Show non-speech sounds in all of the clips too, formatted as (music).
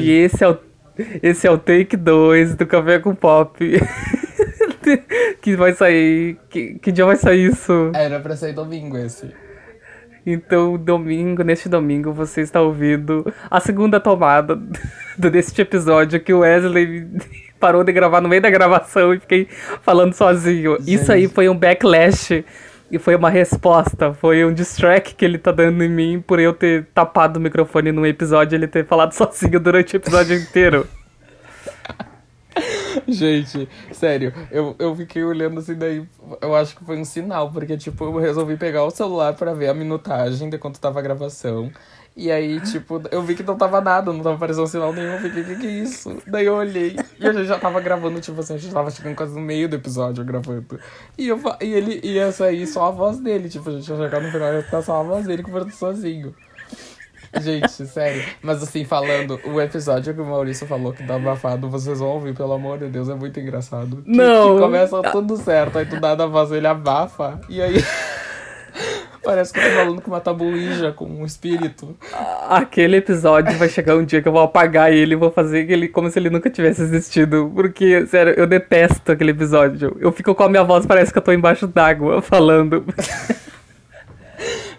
E esse é o, esse é o take 2 do Café com Pop. (laughs) que vai sair. Que, que dia vai sair isso? Era pra sair domingo esse. Então, domingo, neste domingo, você está ouvindo a segunda tomada (laughs) deste episódio que o Wesley (laughs) parou de gravar no meio da gravação e fiquei falando sozinho. Gente. Isso aí foi um backlash e foi uma resposta, foi um distrack que ele tá dando em mim por eu ter tapado o microfone num episódio e ele ter falado (laughs) sozinho durante o episódio inteiro. (laughs) Gente, sério, eu, eu fiquei olhando assim, daí eu acho que foi um sinal, porque, tipo, eu resolvi pegar o celular pra ver a minutagem de quanto tava a gravação. E aí, tipo, eu vi que não tava nada, não tava aparecendo sinal nenhum. Eu fiquei, o que, que é isso? Daí eu olhei e a gente já tava gravando, tipo assim, a gente tava chegando quase no meio do episódio gravando. E, eu, e ele ia sair só a voz dele, tipo, a gente ia chegar no final e ia estar só a voz dele conversando sozinho. Gente, sério. Mas assim, falando, o episódio que o Maurício falou que tá abafado, vocês vão ouvir, pelo amor de Deus, é muito engraçado. Que- Não. Que começa tudo certo, aí do nada a voz dele abafa, e aí. Parece que eu tô falando com uma tabuija, com um espírito. Aquele episódio vai chegar um dia que eu vou apagar ele e vou fazer ele como se ele nunca tivesse existido. Porque, sério, eu detesto aquele episódio. Eu fico com a minha voz, parece que eu tô embaixo d'água (laughs) falando.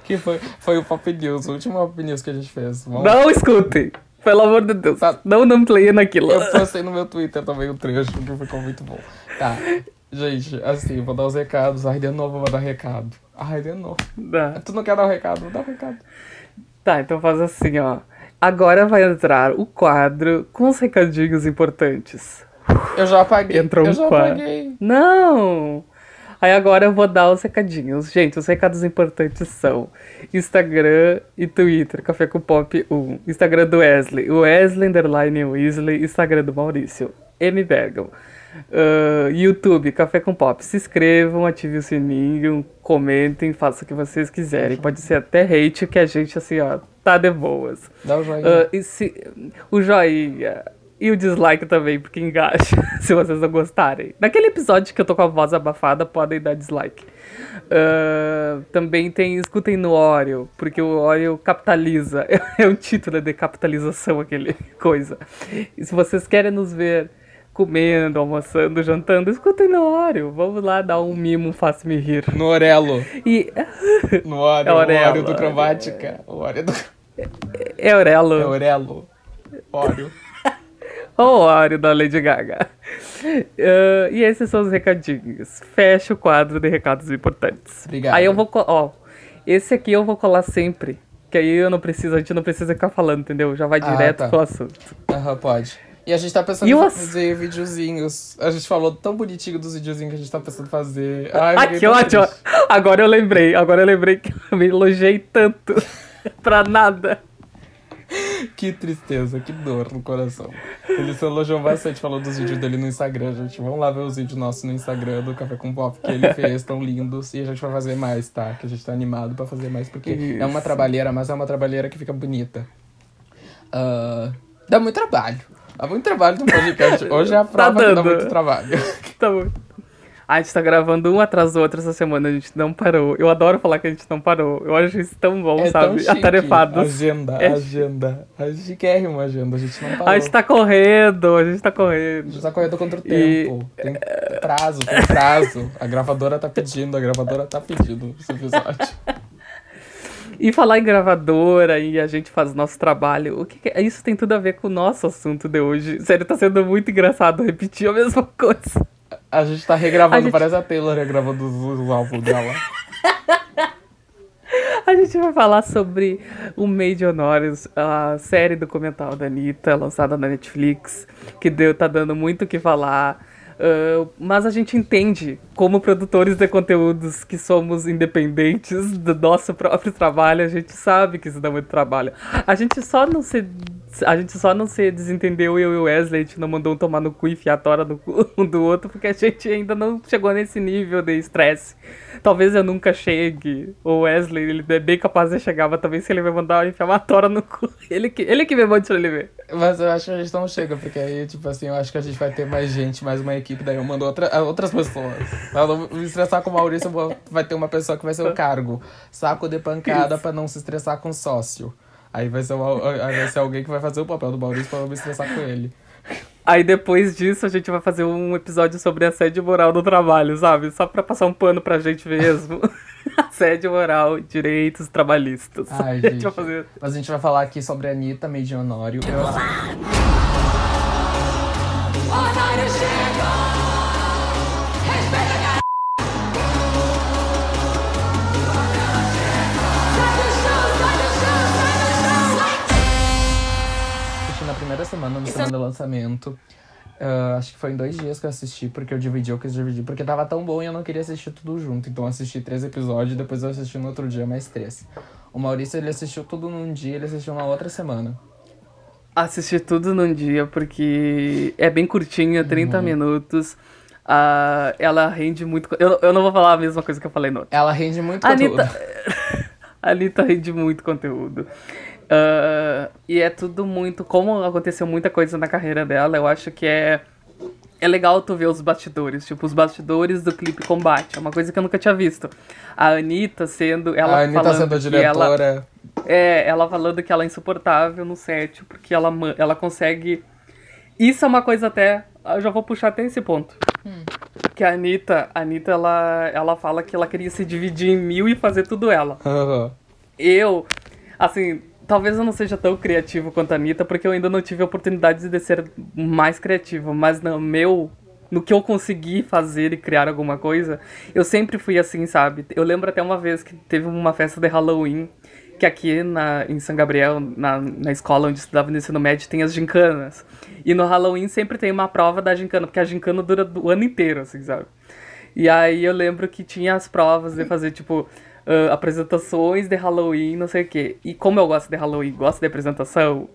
Que foi, foi o Pop News, o último Pop News que a gente fez. Vamos- Não escutem! Pelo amor de Deus. Tá. Não não play naquilo. Eu postei no meu Twitter também o trecho, que ficou muito bom. Tá. Gente, assim, vou dar os recados. Ai, de novo vou dar recado. Ai, de novo. Tá. Tu não quer dar o recado? Vou dar o recado. Tá, então faz assim, ó. Agora vai entrar o quadro com os recadinhos importantes. Eu já apaguei. Entrou eu um já quadro. apaguei. Não! Aí agora eu vou dar os recadinhos. Gente, os recados importantes são Instagram e Twitter, Café com Pop 1. Instagram do Wesley, o Wesley Underline Weasley. Instagram do Maurício, M. Bergam. Ah, YouTube, Café com Pop. Se inscrevam, ativem o sininho, comentem, façam o que vocês quiserem. Pode ser até hate, que a gente, assim, ó, tá de boas. Dá o joinha. E se- o joinha e o dislike também, porque engaja, (laughs) se vocês não gostarem. Naquele episódio que eu tô com a voz abafada, podem dar dislike. Ah, também tem Escutem no Oreo, porque o Oreo capitaliza. (laughs) É um título de capitalização, aquele coisa. E se vocês querem nos ver comendo, almoçando, jantando, escutem no Oreo. Vamos lá dar um mimo, faça-me rir. No Orelo. E (laughs) No Oreo. É o Orelo, Oreo do Cromática. O Oreo do... é Aurelo. É Orelo. Oreo. (laughs) O Oreo da Lady Gaga. Ah, e esses são os recadinhos. Fecha o quadro de recados importantes. Obrigado. Aí eu vou. Ó, esse aqui eu vou colar sempre. Que aí eu não preciso, a gente não precisa ficar falando, entendeu? Já vai Ah, direto tá. pro assunto. Aham, pode. E a gente tá pensando em fazer videozinhos. A gente falou tão bonitinho dos videozinhos que a gente tá pensando em fazer. Ai, Ah, que ótimo! triste. Agora eu lembrei, agora eu lembrei que eu me elogiei tanto (laughs) pra nada. Que tristeza, que dor no coração. Ele se elogiou bastante, falou dos vídeos dele no Instagram, gente. Vamos lá ver os vídeos nossos no Instagram do Café com Pop que ele fez, tão lindos. E a gente vai fazer mais, tá? Que a gente tá animado pra fazer mais, porque é uma Isso. trabalheira, mas é uma trabalheira que fica bonita. Ah, dá muito trabalho. Dá muito trabalho no podcast. (laughs) Hoje é a prova que dá dando. muito trabalho. (laughs) Tá bom. A gente tá gravando um atrás do outro essa semana, a gente não parou. Eu adoro falar que a gente não parou. Eu acho isso tão bom, É tão sabe? chique. Atarefados. Agenda, É agenda. A chiquérrima agenda, a gente não parou. A gente tá correndo, a gente tá A correndo. gente tá correndo contra o E- tempo. Tem prazo, tem prazo. A gravadora tá pedindo, a gravadora tá pedindo esse episódio. (laughs) E falar em gravadora e a gente faz nosso trabalho, o que, que é? Isso tem tudo a ver com o nosso assunto de hoje. Sério, tá sendo muito engraçado repetir a mesma (laughs) coisa. A gente tá regravando, A gente- parece a Taylor regravando os, álbuns dela. (laughs) A gente vai falar sobre o Made Honores, a série documental da Anitta, lançada na Netflix, que deu, tá dando muito o que falar. Ah, mas a gente entende, como produtores de conteúdos que somos independentes do nosso próprio trabalho, a gente sabe que isso dá muito trabalho. A gente só não se. A gente só não se desentendeu, eu e o Wesley, a gente não mandou um tomar no cu e enfiar a tora no cu (laughs) um do outro, porque a gente ainda não chegou nesse nível de estresse. Talvez eu nunca chegue. O Wesley, ele é bem capaz de chegar, mas talvez se ele vai mandar enfiar uma tora no cu. (laughs) Ele que, ele que me mande pra ele ver. Mas eu acho que a gente não chega, porque aí, tipo assim, eu acho que a gente vai ter mais gente, mais uma equipe, daí eu mando outra, outras pessoas. Pra não me estressar com o Maurício, vou- vai ter uma pessoa que vai ser o cargo. Saco de pancada pra não se estressar com sócio. Aí vai ser, uma, aí vai ser alguém que vai fazer o papel do Maurício pra não me estressar com ele. Aí depois disso a gente vai fazer um episódio sobre assédio moral no trabalho, sabe? Só pra passar um pano pra gente mesmo. (laughs) (laughs) assédio moral, direitos trabalhistas. Ai, (laughs) gente fazer. Mas a gente vai falar aqui sobre a Anitta Honório. Eu, Honório chegou! Respeita a na primeira semana, na semana do lançamento. Ah, acho que foi em dois dias que eu assisti, porque eu dividi, eu quis dividir, porque tava tão bom e eu não queria assistir tudo junto. Então eu assisti três episódios e depois eu assisti no outro dia mais três. O Maurício, ele assistiu tudo num dia, ele assistiu na outra semana. Assistir tudo num dia, porque é bem curtinha, 30 Uhum. minutos. Ah, ela rende muito. Eu, eu não vou falar a mesma coisa que eu falei no outro. Ela rende muito A conteúdo. (laughs) Anitta, a Anitta rende muito conteúdo. Ah, e é tudo muito. Como aconteceu muita coisa na carreira dela, eu acho que é. É legal tu ver os bastidores, tipo, os bastidores do clipe Combate. É uma coisa que eu nunca tinha visto. A Anitta sendo. Ela a Anitta falando sendo a que ela, diretora. é, ela falando que ela é insuportável no set, porque ela, ela consegue. Isso é uma coisa até. Eu já vou puxar até esse ponto. Que a Anitta, a Anitta ela, ela fala que ela queria se dividir em mil e fazer tudo ela. Aham. Eu, assim, talvez eu não seja tão criativo quanto a Anitta, porque eu ainda não tive a oportunidade de ser mais criativo, mas no meu. No que eu consegui fazer e criar alguma coisa, eu sempre fui assim, sabe? Eu lembro até uma vez que teve uma festa de Halloween, que aqui na, em São Gabriel, na, na escola onde estudava no ensino médio, tem as gincanas. E no Halloween sempre tem uma prova da gincana, porque a gincana dura o ano inteiro, assim, sabe? E aí eu lembro que tinha as provas de fazer, tipo, ah, apresentações de Halloween, não sei o quê. E como eu gosto de Halloween, gosto de apresentação,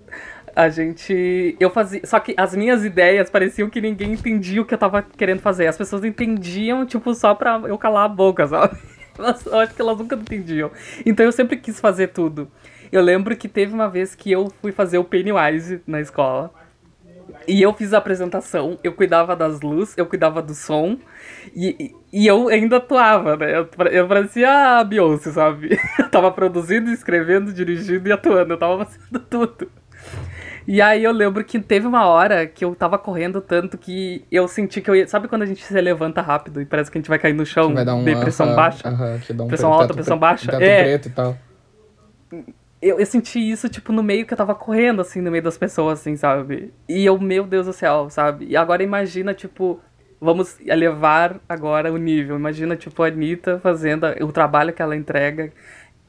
a gente. Eu fazia. Só que as minhas ideias pareciam que ninguém entendia o que eu tava querendo fazer. As pessoas entendiam, tipo, só pra eu calar a boca, sabe? (laughs) Eu acho que elas nunca entendiam. Então eu sempre quis fazer tudo. Eu lembro que teve uma vez que eu fui fazer o Pennywise na escola. E eu fiz a apresentação, eu cuidava das luzes, eu cuidava do som, e, e eu ainda atuava, né? Eu, eu parecia a Beyoncé, sabe? (laughs) Eu tava produzindo, escrevendo, dirigindo e atuando, eu tava fazendo (laughs) tudo. E aí eu lembro que teve uma hora que eu tava correndo tanto que eu senti que eu ia. Sabe quando a gente se levanta rápido e parece que a gente vai cair no chão Vai dar um. de pressão aham, baixa? aham, que dá um Pressão pre- alta, pressão pre- baixa? É. preto e tal. Eu, eu senti isso, tipo, no meio que eu tava correndo, assim, no meio das pessoas, assim, sabe? E eu, meu Deus do céu, sabe? E agora imagina, tipo, vamos elevar agora o nível. Imagina, tipo, a Anitta fazendo o trabalho que ela entrega,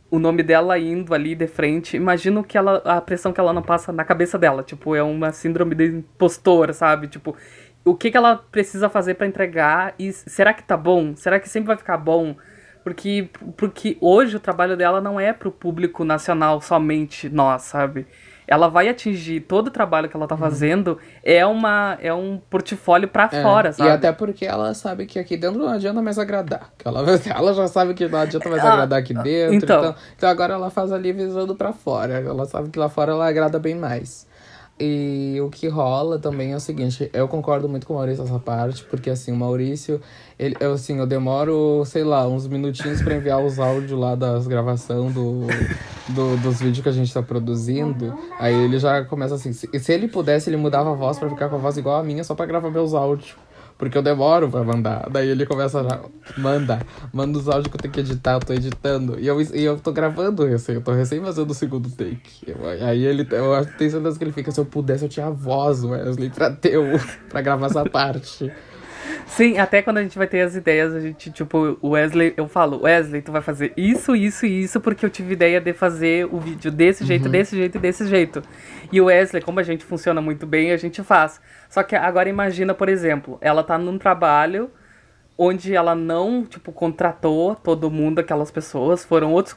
o nome dela indo ali de frente. Imagina o que ela, a pressão que ela não passa na cabeça dela. Tipo, é uma síndrome de impostora, sabe? Tipo, o que, que ela precisa fazer pra entregar e será que tá bom? Será que sempre vai ficar bom? Porque, porque hoje o trabalho dela não é pro público nacional somente nós, sabe? Ela vai atingir todo o trabalho que ela tá fazendo é uma é um portfólio pra É, fora, sabe? E até porque ela sabe que aqui dentro não adianta mais agradar. Ela, (laughs) ela já sabe que não adianta mais Ah, agradar aqui dentro. então. Então, então agora ela faz ali visando pra fora. Ela sabe que lá fora ela agrada bem mais. E o que rola também é o seguinte, eu concordo muito com o Maurício nessa parte, porque assim, o Maurício, ele, eu, assim, eu demoro, sei lá, uns minutinhos pra enviar os áudios lá das gravação do, do- dos vídeos que a gente tá produzindo. Aí ele já começa assim, se, se ele pudesse, ele mudava a voz pra ficar com a voz igual a minha, só pra gravar meus áudios. Porque eu demoro pra mandar. Daí ele começa já. Manda. Manda os áudios que eu tenho que editar, eu tô editando. E eu, e eu tô gravando recém, eu tô recém fazendo o segundo take. Eu- aí ele. Eu tenho certeza que ele fica, se eu pudesse, eu tinha a voz, Wesley, pra ter pra gravar essa parte. Sim, até quando a gente vai ter as ideias, a gente, tipo, o Wesley, eu falo, Wesley, tu vai fazer isso, isso e isso, porque eu tive ideia de fazer o vídeo desse jeito, desse jeito e desse jeito. E o Wesley, como a gente funciona muito bem, a gente faz. Só que agora imagina, por exemplo, ela tá num trabalho onde ela não, tipo, contratou todo mundo, aquelas pessoas, foram outros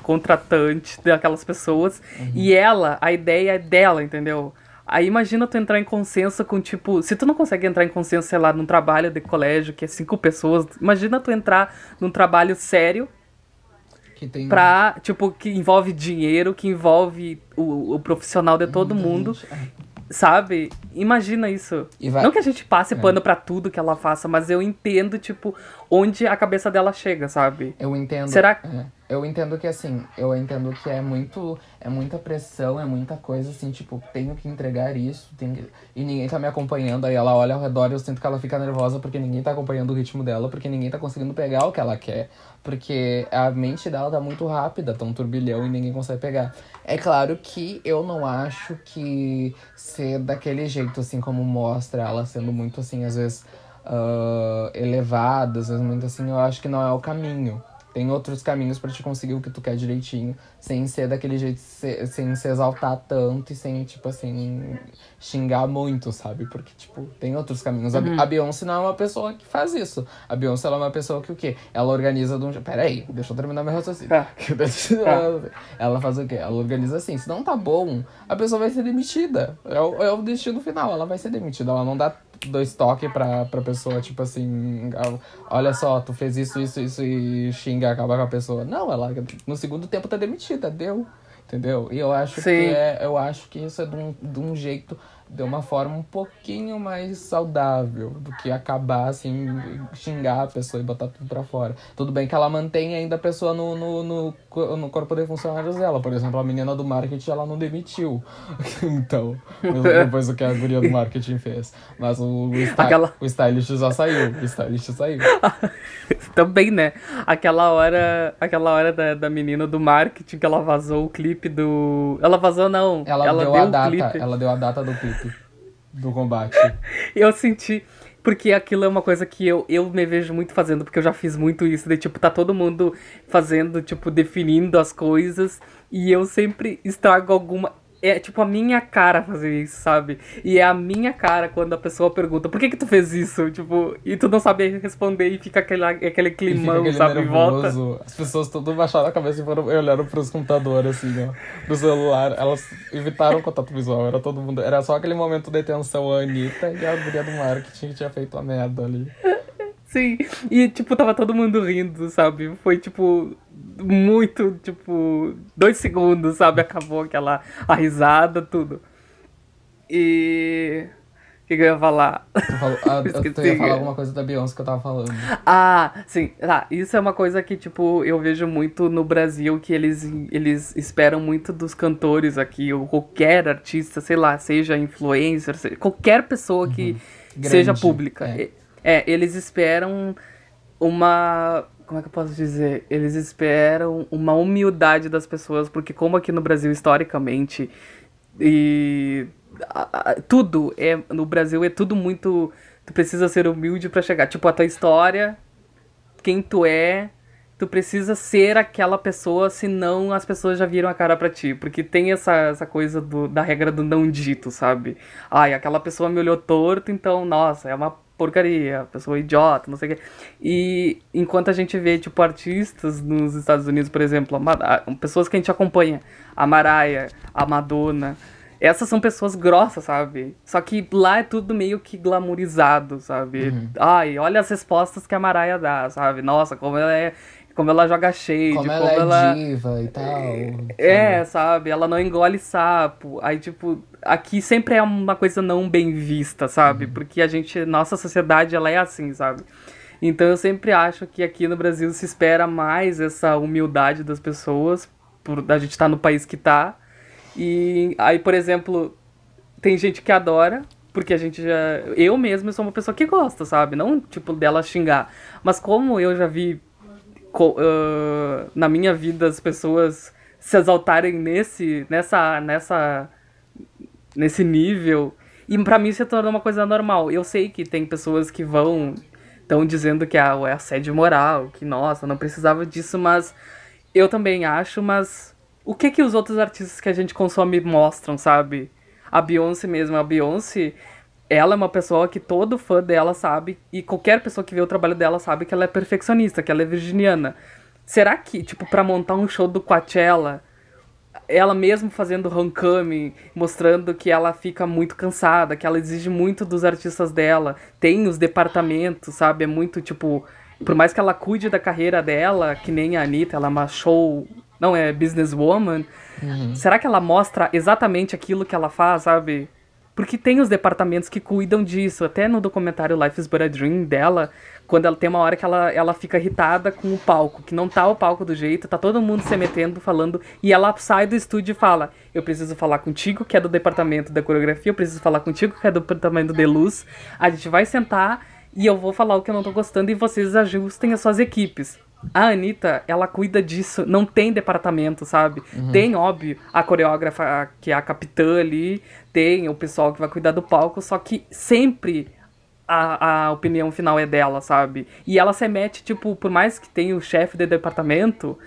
contratantes daquelas pessoas, e ela, a ideia é dela, entendeu? Aí imagina tu entrar em consenso com, tipo, se tu não consegue entrar em consenso, sei lá, num trabalho de colégio que é cinco pessoas, imagina tu entrar num trabalho sério Que tem. pra, tipo, que envolve dinheiro, que envolve o, o profissional de todo muita mundo, gente. É. sabe? Imagina isso. Vai- Não que a gente passe É. pano pra tudo que ela faça, mas eu entendo, tipo, onde a cabeça dela chega, sabe? Eu entendo. Será- é. Eu entendo que assim, eu entendo que é muito, é muita pressão, é muita coisa assim, tipo, tenho que entregar isso, tenho que... e ninguém tá me acompanhando, aí ela olha ao redor e eu sinto que ela fica nervosa porque ninguém tá acompanhando o ritmo dela, porque ninguém tá conseguindo pegar o que ela quer, porque a mente dela tá muito rápida, tá um turbilhão e ninguém consegue pegar. É claro que eu não acho que ser daquele jeito, assim, como mostra ela sendo muito assim, às vezes ah, elevada, às vezes muito assim, eu acho que não é o caminho. Tem outros caminhos pra te conseguir o que tu quer direitinho, sem ser daquele jeito, se- sem se exaltar tanto e sem, tipo assim, xingar muito, sabe? Porque, tipo, tem outros caminhos. A Bi- A Beyoncé não é uma pessoa que faz isso. A Beyoncé ela é uma pessoa que o quê? Ela organiza de um jeito. Peraí, deixa eu terminar meu raciocínio. Tá. (laughs) ela faz o quê? Ela organiza assim. Se não tá bom, a pessoa vai ser demitida. É o, é o destino final. Ela vai ser demitida. Ela não dá dois toques pra, pra pessoa, tipo assim, olha só, tu fez isso, isso, isso e xinga, acaba com a pessoa. Não, ela no segundo tempo tá demitida, deu. Entendeu? E eu acho Sim. que é, eu acho que isso é de um, de um jeito, de uma forma um pouquinho mais saudável do que acabar assim, xingar a pessoa e botar tudo pra fora. Tudo bem que ela mantém ainda a pessoa no, no, no, no corpo de funcionários dela. Por exemplo, a menina do marketing ela não demitiu. (laughs) então, mesmo (laughs) depois do que a guria do marketing fez. Mas o, o, Aquela- o stylist já saiu. O stylist saiu. (laughs) Também, né? Aquela hora, aquela hora da, da menina do marketing que ela vazou o clipe do. Ela vazou, não. Ela, deu, deu a data. clipe. Ela deu a data do clipe. Do combate. (laughs) Eu senti. Porque aquilo é uma coisa que eu, eu me vejo muito fazendo, porque eu já fiz muito isso. De, tipo, tá todo mundo fazendo, tipo, definindo as coisas. E eu sempre estrago alguma. É tipo a minha cara fazer isso, sabe? E é a minha cara quando a pessoa pergunta por que que tu fez isso? Tipo, e tu não sabe responder e fica aquele, aquele climão, aquele sabe? Em volta. nervoso. As pessoas tudo baixaram a cabeça e foram olharam pros computadores, assim, ó. Pro celular. Elas evitaram o contato visual. Era todo mundo. Era só aquele momento de tensão, a Anitta e a guria do marketing que tinha feito a merda ali. Sim, e tipo, tava todo mundo rindo, sabe? Foi tipo, muito, tipo, dois segundos, sabe? Acabou aquela a risada, tudo. E. O que, que eu ia falar? Tu, falou, ah, (laughs) tu ia falar alguma coisa da Beyoncé que eu tava falando. Ah, sim, tá. Isso é uma coisa que, tipo, eu vejo muito no Brasil, que eles, eles esperam muito dos cantores aqui, ou qualquer artista, sei lá, seja influencer, seja, qualquer pessoa que seja Grande, pública. é. É. eles esperam uma. Como é que eu posso dizer? Eles esperam uma humildade das pessoas, porque como aqui no Brasil, historicamente, e tudo é no Brasil é tudo muito tu precisa ser humilde pra chegar tipo a tua história quem tu é tu precisa ser aquela pessoa senão as pessoas já viram a cara pra ti porque tem essa, essa coisa do, da regra do não dito sabe ai aquela pessoa me olhou torto então nossa é uma porcaria pessoa idiota não sei o quê e enquanto a gente vê tipo artistas nos Estados Unidos por exemplo pessoas que a gente acompanha a Mariah a Madonna essas são pessoas grossas, sabe? Só que lá é tudo meio que glamourizado, sabe? Uhum. Ai, olha as respostas que a Mariah dá, sabe? Nossa, como ela é. Como ela joga shade, Como como, ela é diva e tal. É, sabe? Ela não engole sapo. Aí, tipo, aqui sempre é uma coisa não bem vista, sabe? Porque a gente, nossa sociedade, ela é assim, sabe? Então eu sempre acho que aqui no Brasil se espera mais essa humildade das pessoas, por a gente estar no país que tá. E aí, por exemplo, tem gente que adora, porque a gente já. Eu mesmo sou uma pessoa que gosta, sabe? Não, tipo, dela xingar. Mas como eu já vi ah, na minha vida as pessoas se exaltarem nesse, nessa, nessa, nesse nível, e pra mim se torna uma coisa normal. Eu sei que tem pessoas que vão estão dizendo que ah, é assédio moral, que nossa, não precisava disso, mas eu também acho, mas o que que os outros artistas que a gente consome mostram, sabe? A Beyoncé mesmo, a Beyoncé, ela é uma pessoa que todo fã dela sabe, e qualquer pessoa que vê o trabalho dela sabe que ela é perfeccionista, que ela é virginiana. Será que, tipo, pra montar um show do Coachella, ela mesmo fazendo homecoming, mostrando que ela fica muito cansada, que ela exige muito dos artistas dela, tem os departamentos, sabe? É muito, tipo, por mais que ela cuide da carreira dela, que nem a Anitta, ela é uma show, não é businesswoman, será que ela mostra exatamente aquilo que ela faz, sabe? Porque tem os departamentos que cuidam disso. Até no documentário Life is But a Dream dela, quando ela tem uma hora que ela, ela fica irritada com o palco, que não tá o palco do jeito, tá todo mundo se metendo, falando, e ela sai do estúdio e fala: Eu preciso falar contigo, que é do departamento da coreografia, eu preciso falar contigo, que é do departamento de luz. A gente vai sentar e eu vou falar o que eu não tô gostando e vocês ajustem as suas equipes. A Anitta, ela cuida disso, não tem departamento, sabe? Tem, óbvio, a coreógrafa, que é a capitã ali, tem o pessoal que vai cuidar do palco, só que sempre a, a opinião final é dela, sabe? E ela se mete, tipo, por mais que tenha o chefe de departamento,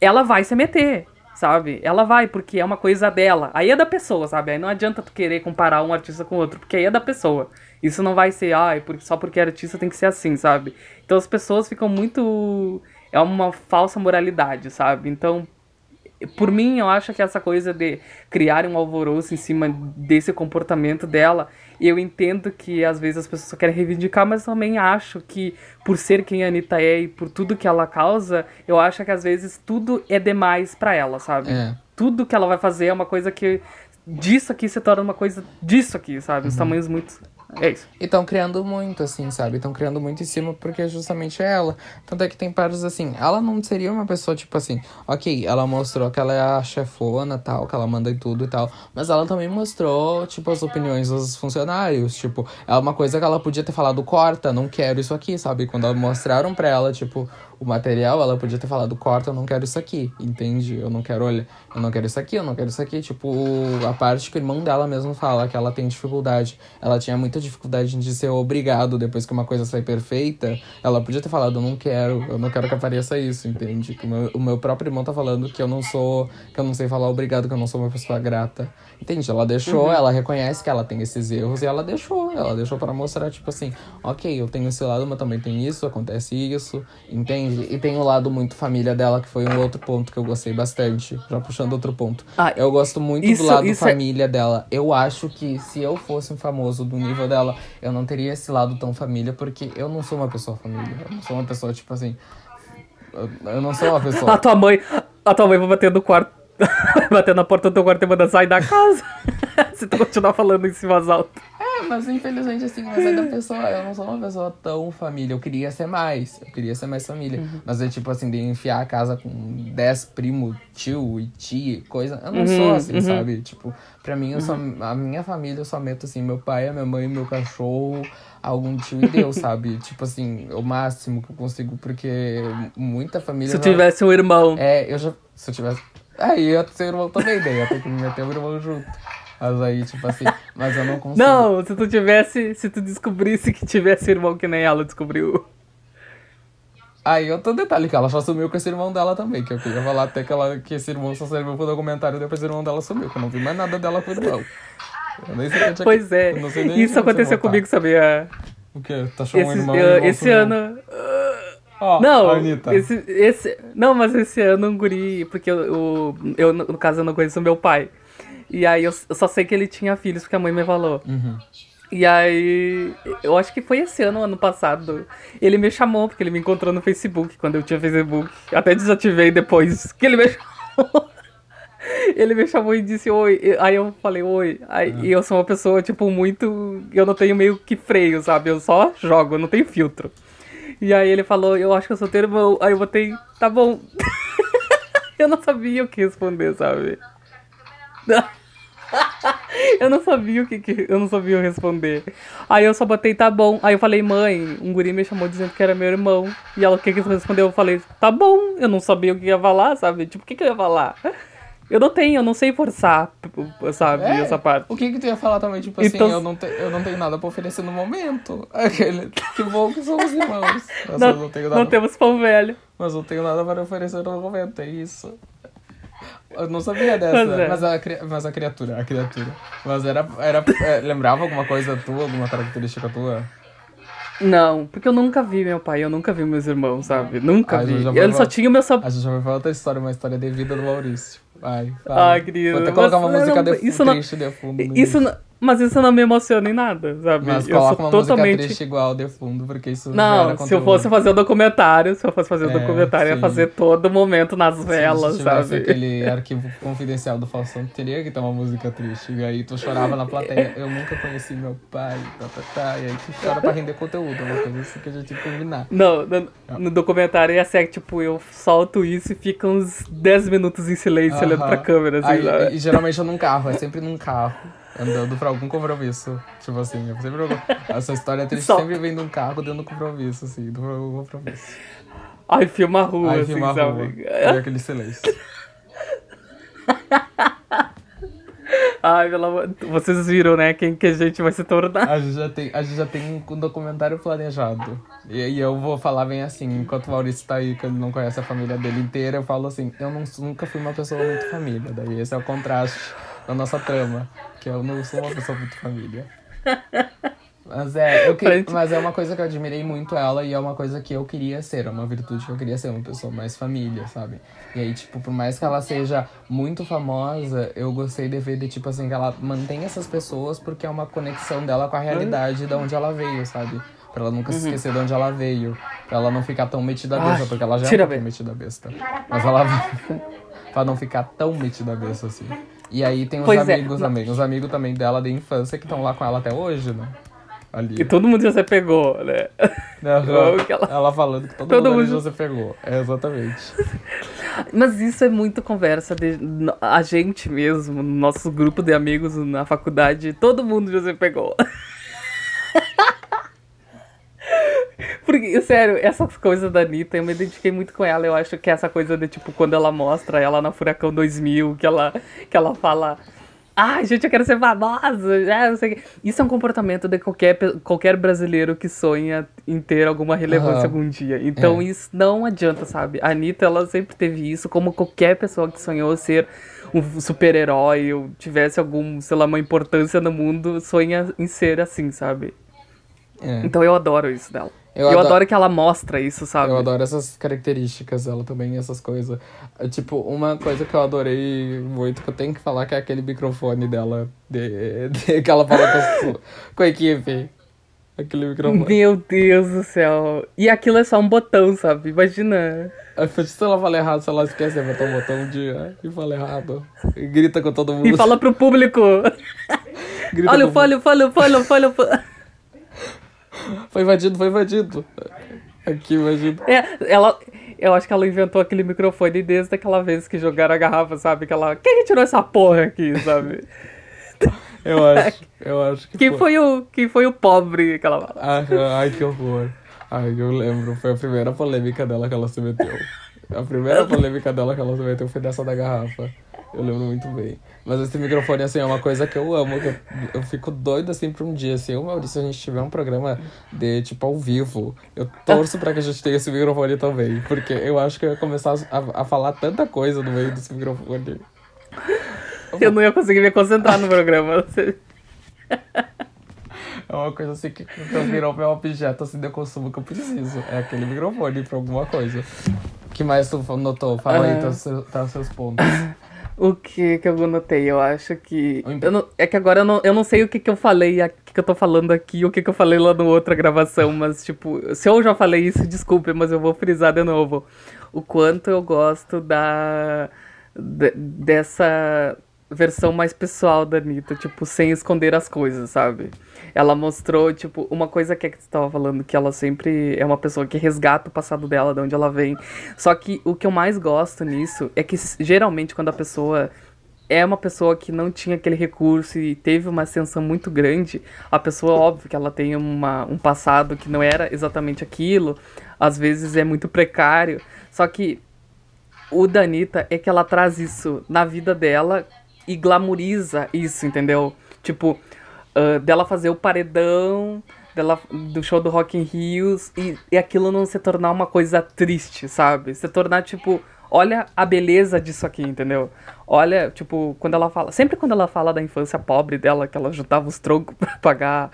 ela vai se meter, sabe? Ela vai, porque é uma coisa dela. Aí é da pessoa, sabe? Aí não adianta tu querer comparar um artista com outro, porque aí é da pessoa. Isso não vai ser, ai, porque só porque é artista tem que ser assim, sabe? Então as pessoas ficam muito. É uma falsa moralidade, sabe? Então, por mim, eu acho que essa coisa de criar um alvoroço em cima desse comportamento dela, eu entendo que às vezes as pessoas só querem reivindicar, mas também acho que por ser quem a Anitta é e por tudo que ela causa, eu acho que às vezes tudo é demais pra ela, sabe? É. Tudo que ela vai fazer é uma coisa que disso aqui se torna uma coisa disso aqui, sabe? Os tamanhos muito. É isso. E estão criando muito, assim, sabe? Estão criando muito em cima porque justamente é ela. Tanto é que tem paros assim. Ela não seria uma pessoa, tipo assim, ok, ela mostrou que ela é a chefona tal, que ela manda em tudo e tal. Mas ela também mostrou, tipo, as opiniões dos funcionários. Tipo, é uma coisa que ela podia ter falado, corta, não quero isso aqui, sabe? Quando mostraram pra ela, tipo, o material, ela podia ter falado, corta, eu não quero isso aqui, entende? Eu não quero, olha, eu não quero isso aqui, eu não quero isso aqui. Tipo, a parte que o irmão dela mesmo fala, que ela tem dificuldade. Ela tinha muita dificuldade de ser obrigado depois que uma coisa sai perfeita. Ela podia ter falado, eu não quero, eu não quero que apareça isso, entende? O meu, o meu próprio irmão tá falando que eu não sou, que eu não sei falar obrigado, que eu não sou uma pessoa grata. Entende? Ela deixou, ela reconhece que ela tem esses erros e ela deixou, ela deixou para mostrar, tipo assim, ok, eu tenho esse lado, mas também tem isso, acontece isso, entende? E tem o lado muito família dela, que foi um outro ponto que eu gostei bastante, já puxando outro ponto. Ah, eu gosto muito isso- do lado é- família dela. Eu acho que se eu fosse um famoso do nível dela, eu não teria esse lado tão família, porque eu não sou uma pessoa família. Eu não sou uma pessoa, tipo assim. Eu, não sou uma A pessoa. tua mãe. A tua mãe vai bater no quarto. (laughs) bater na porta do teu quarto e mandar sair da casa. (laughs) Se tu continuar falando em alta. É, mas infelizmente assim, mas é da pessoa. Eu não sou uma pessoa tão família. Eu queria ser mais. Eu queria ser mais família. Mas é tipo assim, de enfiar a casa com 10 primos, tio e tia, coisa. Eu não sou assim, sabe? Tipo, pra mim, eu só, a minha família eu só meto assim, meu pai, a minha mãe, meu cachorro, algum tio e Deus, (laughs) sabe? Tipo assim, o máximo que eu consigo, porque muita família. Se eu vai- tivesse um irmão. É, eu já. Se eu tivesse. Aí eu ia ter irmão também, daí ia ter que me meter o irmão junto. Mas aí, tipo assim, mas eu não consigo. Não, se tu tivesse. Se tu descobrisse que tivesse irmão que nem ela descobriu. Aí outro detalhe, que ela já sumiu com esse irmão dela também, que eu queria falar até que, ela, que esse irmão só serviu pro documentário e depois o irmão dela sumiu, que eu não vi mais nada dela com o irmão. Tinha- Pois é. Isso aconteceu comigo, sabia? Tá. O quê? Achou um Esse, irmão uh, esse sumiu? ano. Ó, Não, Anitta. esse, esse. Não, mas esse ano um guri. Porque eu, eu, eu, no caso, eu não conheço meu pai. E aí eu, eu só sei que ele tinha filhos porque a mãe me falou. Uhum. E aí, eu acho que foi esse ano, ano passado. Ele me chamou, porque ele me encontrou no Facebook, quando eu tinha Facebook. Até desativei depois que ele me (laughs) chamou. Ele me chamou e disse oi. Aí eu falei oi. Aí, E eu sou uma pessoa, tipo, muito. Eu não tenho meio que freio, sabe? Eu só jogo, eu não tenho filtro. E aí ele falou, eu acho que eu sou teu irmão. Aí eu botei, tá bom. (laughs) eu não sabia o que responder, sabe? Eu não sabia o que, que eu não sabia responder. Aí eu só botei tá bom. Aí eu falei, mãe, um guri me chamou dizendo que era meu irmão. E ela o que que respondeu? Eu falei, tá bom. Eu não sabia o que ia falar, sabe? Tipo, o que que eu ia falar? Eu não tenho, eu não sei forçar, sabe, É, essa parte. O que que tu ia falar também, tipo assim, Então- eu, não te, eu não tenho nada pra oferecer no momento. Aquele, que bom que somos irmãos. Mas Não, não tenho nada não temos pão velho. Mas não tenho nada para oferecer no momento, é isso. Eu não sabia dessa, Pois é. mas, a, mas a criatura, a criatura. Mas era. era é, lembrava alguma coisa tua, alguma característica tua? Não, porque eu nunca vi meu pai, eu nunca vi meus irmãos, sabe? Nunca Ah, vi. Ele só tinha o meu sab... A gente já vai falar outra história, uma história de vida do Maurício. Vai, vai. Ah, querido. Vou até colocar mas uma música não- de, isso não- de fundo. Isso não... Mas isso não me emociona em nada, sabe? Mas eu coloca sou uma totalmente. música triste igual de fundo, porque isso Não, se eu fosse fazer o documentário, se eu fosse fazer o É, documentário, ia sim. fazer todo momento nas Se velas, sabe? aquele arquivo confidencial do Faustão, teria que ter uma música triste. E aí tu chorava na plateia. Eu nunca conheci meu pai, tá, tá, tá. E aí tu chora pra render conteúdo, uma coisa assim que a gente tem que combinar. Não, no, no documentário ia ser tipo, eu solto isso e fica uns 10 minutos em silêncio olhando Aham. pra câmera, assim, Aí, e geralmente é num carro, é sempre num carro. Andando pra algum compromisso. Tipo assim, eu sempre. Essa história triste Só. sempre vem de um carro dando compromisso, assim, do algum compromisso. Ai, filma a rua, Aí assim, filma a rua. sabe? E aquele silêncio. (laughs) Ai, pelo amor... Vocês viram, né, quem que a gente vai se tornar. A gente já tem, a gente já tem um documentário planejado. E, e eu vou falar bem assim, enquanto o Maurício tá aí, que ele não conhece a família dele inteira, eu falo assim, eu não, nunca fui uma pessoa muito família. Daí esse é o contraste da nossa trama. Que eu não sou uma pessoa muito família. Mas é, eu que, mas é uma coisa que eu admirei muito ela e é uma coisa que eu queria ser, é uma virtude que eu queria ser, uma pessoa mais família, sabe? E aí, tipo, por mais que ela seja muito famosa, eu gostei de ver de, tipo assim, que ela mantém essas pessoas porque é uma conexão dela com a realidade de onde ela veio, sabe? Pra ela nunca se esquecer de onde ela veio. Pra ela não ficar tão metida besta, Ai, porque ela já é bem. metida besta. Mas ela (laughs) pra não ficar tão metida besta assim. E aí tem os Pois é. amigos também, os amigos também dela de infância que estão lá com ela até hoje, né? Ali. E todo mundo já se pegou, né? (laughs) Que ela- ela... falando que todo, Todo mundo, mundo- já se pegou. É, exatamente. (laughs) Mas isso é muito conversa de a gente mesmo, no nosso grupo de amigos na faculdade, todo mundo já se pegou. (laughs) Porque, sério, essas coisas da Anitta, eu me identifiquei muito com ela. Eu acho que essa coisa de, tipo, quando ela mostra ela na Furacão 2000, que ela, que ela fala... Ai, gente, eu quero ser famosa. Ah, quê." Isso é um comportamento de qualquer, qualquer brasileiro que sonha em ter alguma relevância Aham. algum dia. Então, É. isso não adianta, sabe? A Anitta, ela sempre teve isso, como qualquer pessoa que sonhou ser um super-herói ou tivesse algum, sei lá, uma importância no mundo, sonha em ser assim, sabe? É. Então eu adoro isso dela. Eu Eu, adoro- adoro... que ela mostra isso, sabe? Eu adoro essas características dela também, essas coisas. Tipo, uma coisa que eu adorei muito, que eu tenho que falar, que é aquele microfone dela, de, de- que ela fala com, a, com a equipe. Aquele microfone. Meu Deus do céu. E aquilo é só um botão, sabe? Imagina. Se ela fala errado, se ela esquece de apertar o botão um dia e fala errado. E grita com todo mundo. E fala pro público. (laughs) grita Olha o folho, folho, folho, folho, folho. Foi invadido, foi invadido. Aqui, invadido. É, ela. Eu acho que ela inventou aquele microfone desde aquela vez que jogaram a garrafa, sabe? Que ela. Quem que tirou essa porra aqui, (laughs) sabe? Eu acho, eu acho que Quem foi o, quem foi o pobre que ela fala? Ai, ai, que horror. Ai, eu lembro, foi a primeira polêmica dela que ela se meteu. A primeira (laughs) polêmica dela que ela se meteu foi dessa da garrafa. Eu lembro muito bem. Mas esse microfone, assim, é uma coisa que eu amo, que eu, eu fico doido, assim, pra um dia, assim, eu, Maurício, se a gente tiver um programa de, tipo, ao vivo, eu torço pra que a gente tenha esse microfone também. Porque eu acho que eu ia começar a, a falar tanta coisa no meio desse microfone. Eu não ia conseguir me concentrar no programa. É uma coisa assim que, virou meu objeto assim, de consumo que eu preciso. É aquele microfone pra alguma coisa. O que mais tu notou? Fala aí, tá, tá seus pontos. O que que eu notei? Eu acho que. Eu não- é que agora eu não, eu não sei o que que eu falei, o que que eu tô falando aqui, o que que eu falei lá na outra gravação, mas, tipo, se eu já falei isso, (laughs) desculpe, mas eu vou frisar de novo. O quanto eu gosto da. de- dessa versão mais pessoal da Anitta, tipo, sem esconder as coisas, sabe? Ela mostrou, tipo, uma coisa que, é que você tava falando, que ela sempre é uma pessoa que resgata o passado dela, de onde ela vem. Só que o que eu mais gosto nisso é que geralmente quando a pessoa é uma pessoa que não tinha aquele recurso e teve uma ascensão muito grande, a pessoa, óbvio que ela tem uma, um passado que não era exatamente aquilo, às vezes é muito precário, só que o da Anitta é que ela traz isso na vida dela e glamoriza isso, entendeu? Tipo, ah, dela fazer o paredão, dela, do show do Rock in Rios e, e aquilo não se tornar uma coisa triste, sabe? Se tornar, tipo, olha a beleza disso aqui, entendeu? Olha, tipo, quando ela fala. Sempre quando ela fala da infância pobre dela, que ela juntava os troncos (laughs) pra pagar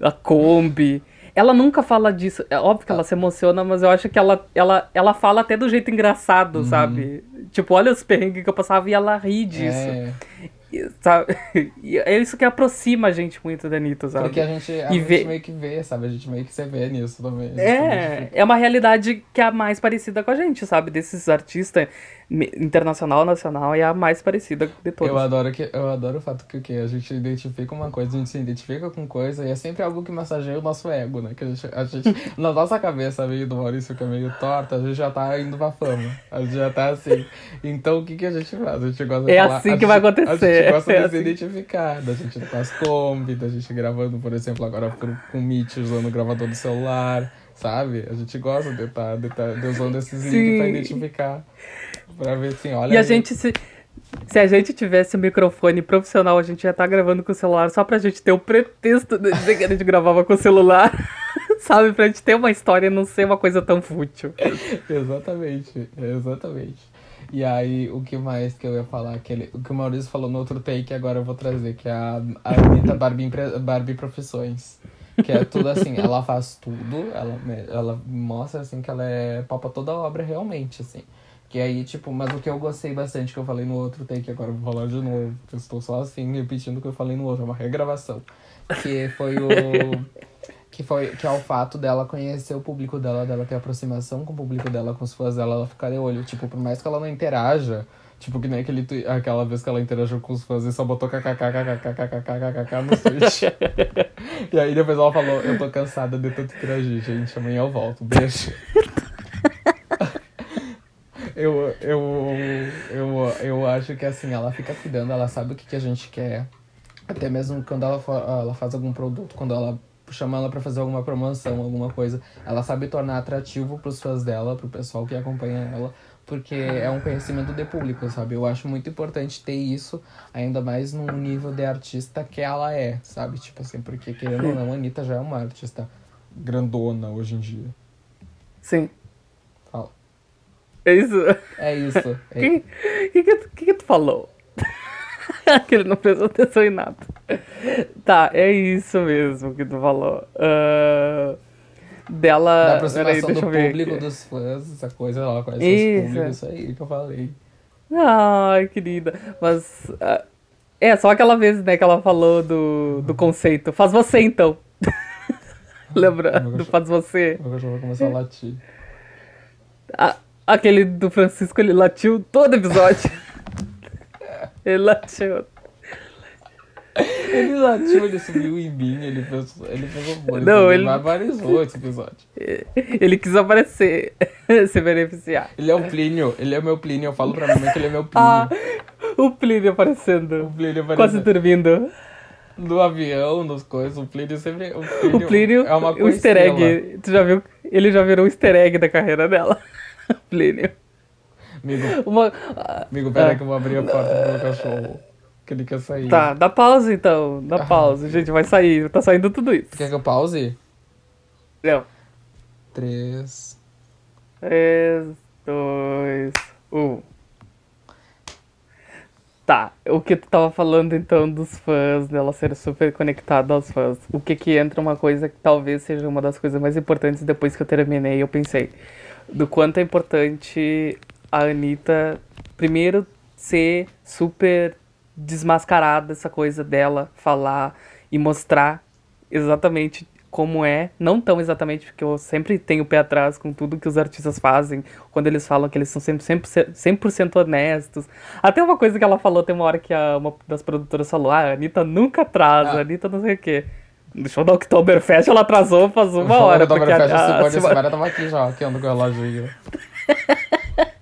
a Kombi. Ela nunca fala disso. É óbvio que ela se emociona, mas eu acho que ela, ela, ela fala até do jeito engraçado, sabe? Tipo, olha os perrengues que eu passava e ela ri disso. É, sabe? (laughs) E é isso que aproxima a gente muito da Anitta, sabe? Porque a gente, a E gente vê- meio que vê, sabe? A gente meio que se vê nisso também. É, é uma realidade que é a mais parecida com a gente, sabe? Desses artistas internacional, nacional, é a mais parecida de todos. Eu adoro, que, eu adoro o fato que o quê? A gente identifica uma coisa, a gente se identifica com coisa e é sempre algo que massageia o nosso ego, né? Que a gente, a gente (laughs) na nossa cabeça meio do Maurício, que é meio torta, a gente já tá indo pra fama. A gente já tá assim. Então o que, que a gente faz? A gente gosta de É falar- assim a que vai gente- A acontecer. gente gosta É de assim. se identificar, da gente com as Kombi, da gente gravando, por exemplo, agora com o Meet usando o gravador do celular. Sabe? A gente gosta de estar de tá, de usando esses links pra identificar. Pra ver assim, olha. E a aí. gente se. Se a gente tivesse um microfone profissional, a gente ia estar gravando com o celular só pra gente ter o pretexto de dizer que a gente gravava com o celular. (laughs) Sabe? Pra gente ter uma história e não ser uma coisa tão fútil. Exatamente, exatamente. E aí, o que mais que eu ia falar? Aquele, o que o Maurício falou no outro take, agora eu vou trazer, que é a, a Anitta Barbie, Barbie Profissões. Que é tudo assim, ela faz tudo, ela, ela mostra assim que ela é papa toda a obra realmente, assim. Que aí, tipo, mas o que eu gostei bastante, que eu falei no outro take, agora eu vou falar de novo, eu estou só assim, repetindo o que eu falei no outro, é uma regravação. Que foi o. Que, foi, que é o fato dela conhecer o público dela, dela ter aproximação com o público dela, com os fãs dela, ela ficar de olho. Tipo, por mais que ela não interaja, tipo, que nem aquele, twi- aquela vez que ela interagiu com os fãs e só botou kkkkkkkkkkk no switch. (laughs) e aí depois ela falou, eu tô cansada de tanto interagir, gente, amanhã eu volto, beijo. Eu, eu, eu, eu acho que assim, ela fica cuidando, ela sabe o que, que a gente quer. Até mesmo quando ela, ela faz algum produto, quando ela chama ela pra fazer alguma promoção, alguma coisa, ela sabe tornar atrativo pros fãs dela, pro pessoal que acompanha ela, porque é um conhecimento de público, sabe? Eu acho muito importante ter isso, ainda mais no nível de artista que ela é, sabe? Tipo assim, porque querendo ou não, a Anitta já é uma artista grandona hoje em dia. Sim. É isso. É isso. O É, que, que, que, que tu falou? (laughs) que ele não prestou atenção em nada. Tá, é isso mesmo que tu falou. Ah, dela. da aproximação deixa do público, dos fãs, essa coisa, conhece Isso. os públicos, isso aí que eu falei. Ai, querida. Mas. ah, é, só aquela vez, né, que ela falou do, do conceito. Faz você então. (laughs) Lembra? Meu Do cachorro- faz você. O cachorro vai começar a latir. A- aquele do Francisco, ele latiu todo episódio. (laughs) ele latiu. Ele latiu, ele subiu em mim, ele fez, ele fez horrores. Não, ele ele- barbarizou esse episódio. (laughs) Ele quis aparecer, (laughs) se beneficiar. Ele é o Plínio, ele é o meu Plínio, eu falo pra mãe que ele é meu Plínio. Ah, o Plínio O aparecendo. Plínio Quase aparece dormindo. no avião, nos coisas, o Plínio sempre... O Plínio, O Plínio, é uma o easter egg. Tu já viu? Ele já virou o easter egg da carreira dela. (laughs) Plínio. Amigo, Uma... amigo, pera ah, que eu vou abrir a porta pro meu cachorro. Que ele quer sair. Tá, dá pausa então. Dá Ah. pausa. Gente, vai sair. Tá saindo tudo isso. Quer que eu pause? Não. Três... 3, 2, 1. Tá, o que tu tava falando então dos fãs, dela ser super conectada aos fãs. O que que entra uma coisa que talvez seja uma das coisas mais importantes depois que eu terminei, eu pensei. Do quanto é importante a Anitta, primeiro, ser super desmascarada, essa coisa dela, falar e mostrar exatamente como é, não tão exatamente, porque eu sempre tenho o pé atrás com tudo que os artistas fazem, quando eles falam que eles são sempre 100%, 100 honestos. Até uma coisa que ela falou, tem uma hora que a, uma das produtoras falou, ah, a Anitta nunca atrasa, Ah. a Anitta não sei o quê. No show da Oktoberfest ela atrasou faz uma hora, porque a, a, a, a pode, semana- semana tava aqui já, aqui ando com o reloginho. (laughs)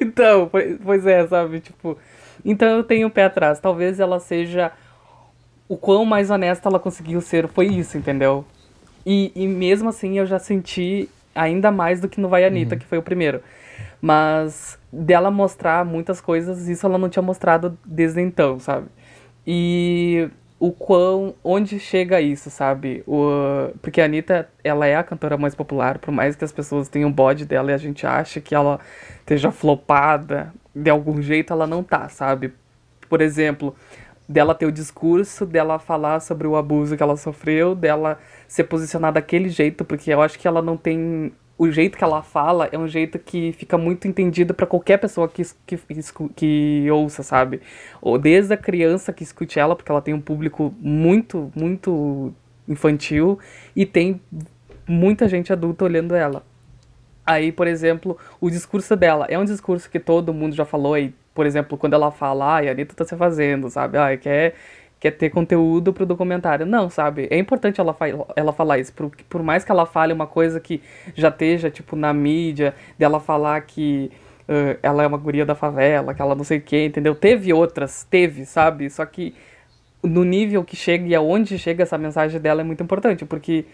Então, po- pois é, sabe? Tipo, então eu tenho o pé atrás. Talvez ela seja. O quão mais honesta ela conseguiu ser foi isso, entendeu? E, e mesmo assim eu já senti ainda mais do que no Vai Anitta, que foi o primeiro. Mas dela mostrar muitas coisas, isso ela não tinha mostrado desde então, sabe? E o quão. onde chega isso, sabe? O, porque a Anitta, ela é a cantora mais popular, por mais que as pessoas tenham bode dela e a gente ache que ela esteja flopada, de algum jeito ela não tá, sabe? Por exemplo, dela ter o discurso, dela falar sobre o abuso que ela sofreu, dela se posicionar daquele jeito, porque eu acho que ela não tem o jeito que ela fala é um jeito que fica muito entendido pra qualquer pessoa que, que, que ouça, sabe? Ou desde a criança que escute ela, porque ela tem um público muito, muito infantil, e tem muita gente adulta olhando ela. Aí, por exemplo, o discurso dela é um discurso que todo mundo já falou aí, por exemplo, quando ela fala, ai, a Anitta tá se fazendo, sabe? Ai, quer, quer ter conteúdo pro documentário. Não, sabe? É importante ela, fa ela falar isso, por, por mais que ela fale uma coisa que já esteja, tipo, na mídia, dela falar que ãh, ela é uma guria da favela, que ela não sei o quê, entendeu? Teve outras, teve, sabe? Só que no nível que chega e aonde chega essa mensagem dela é muito importante, porque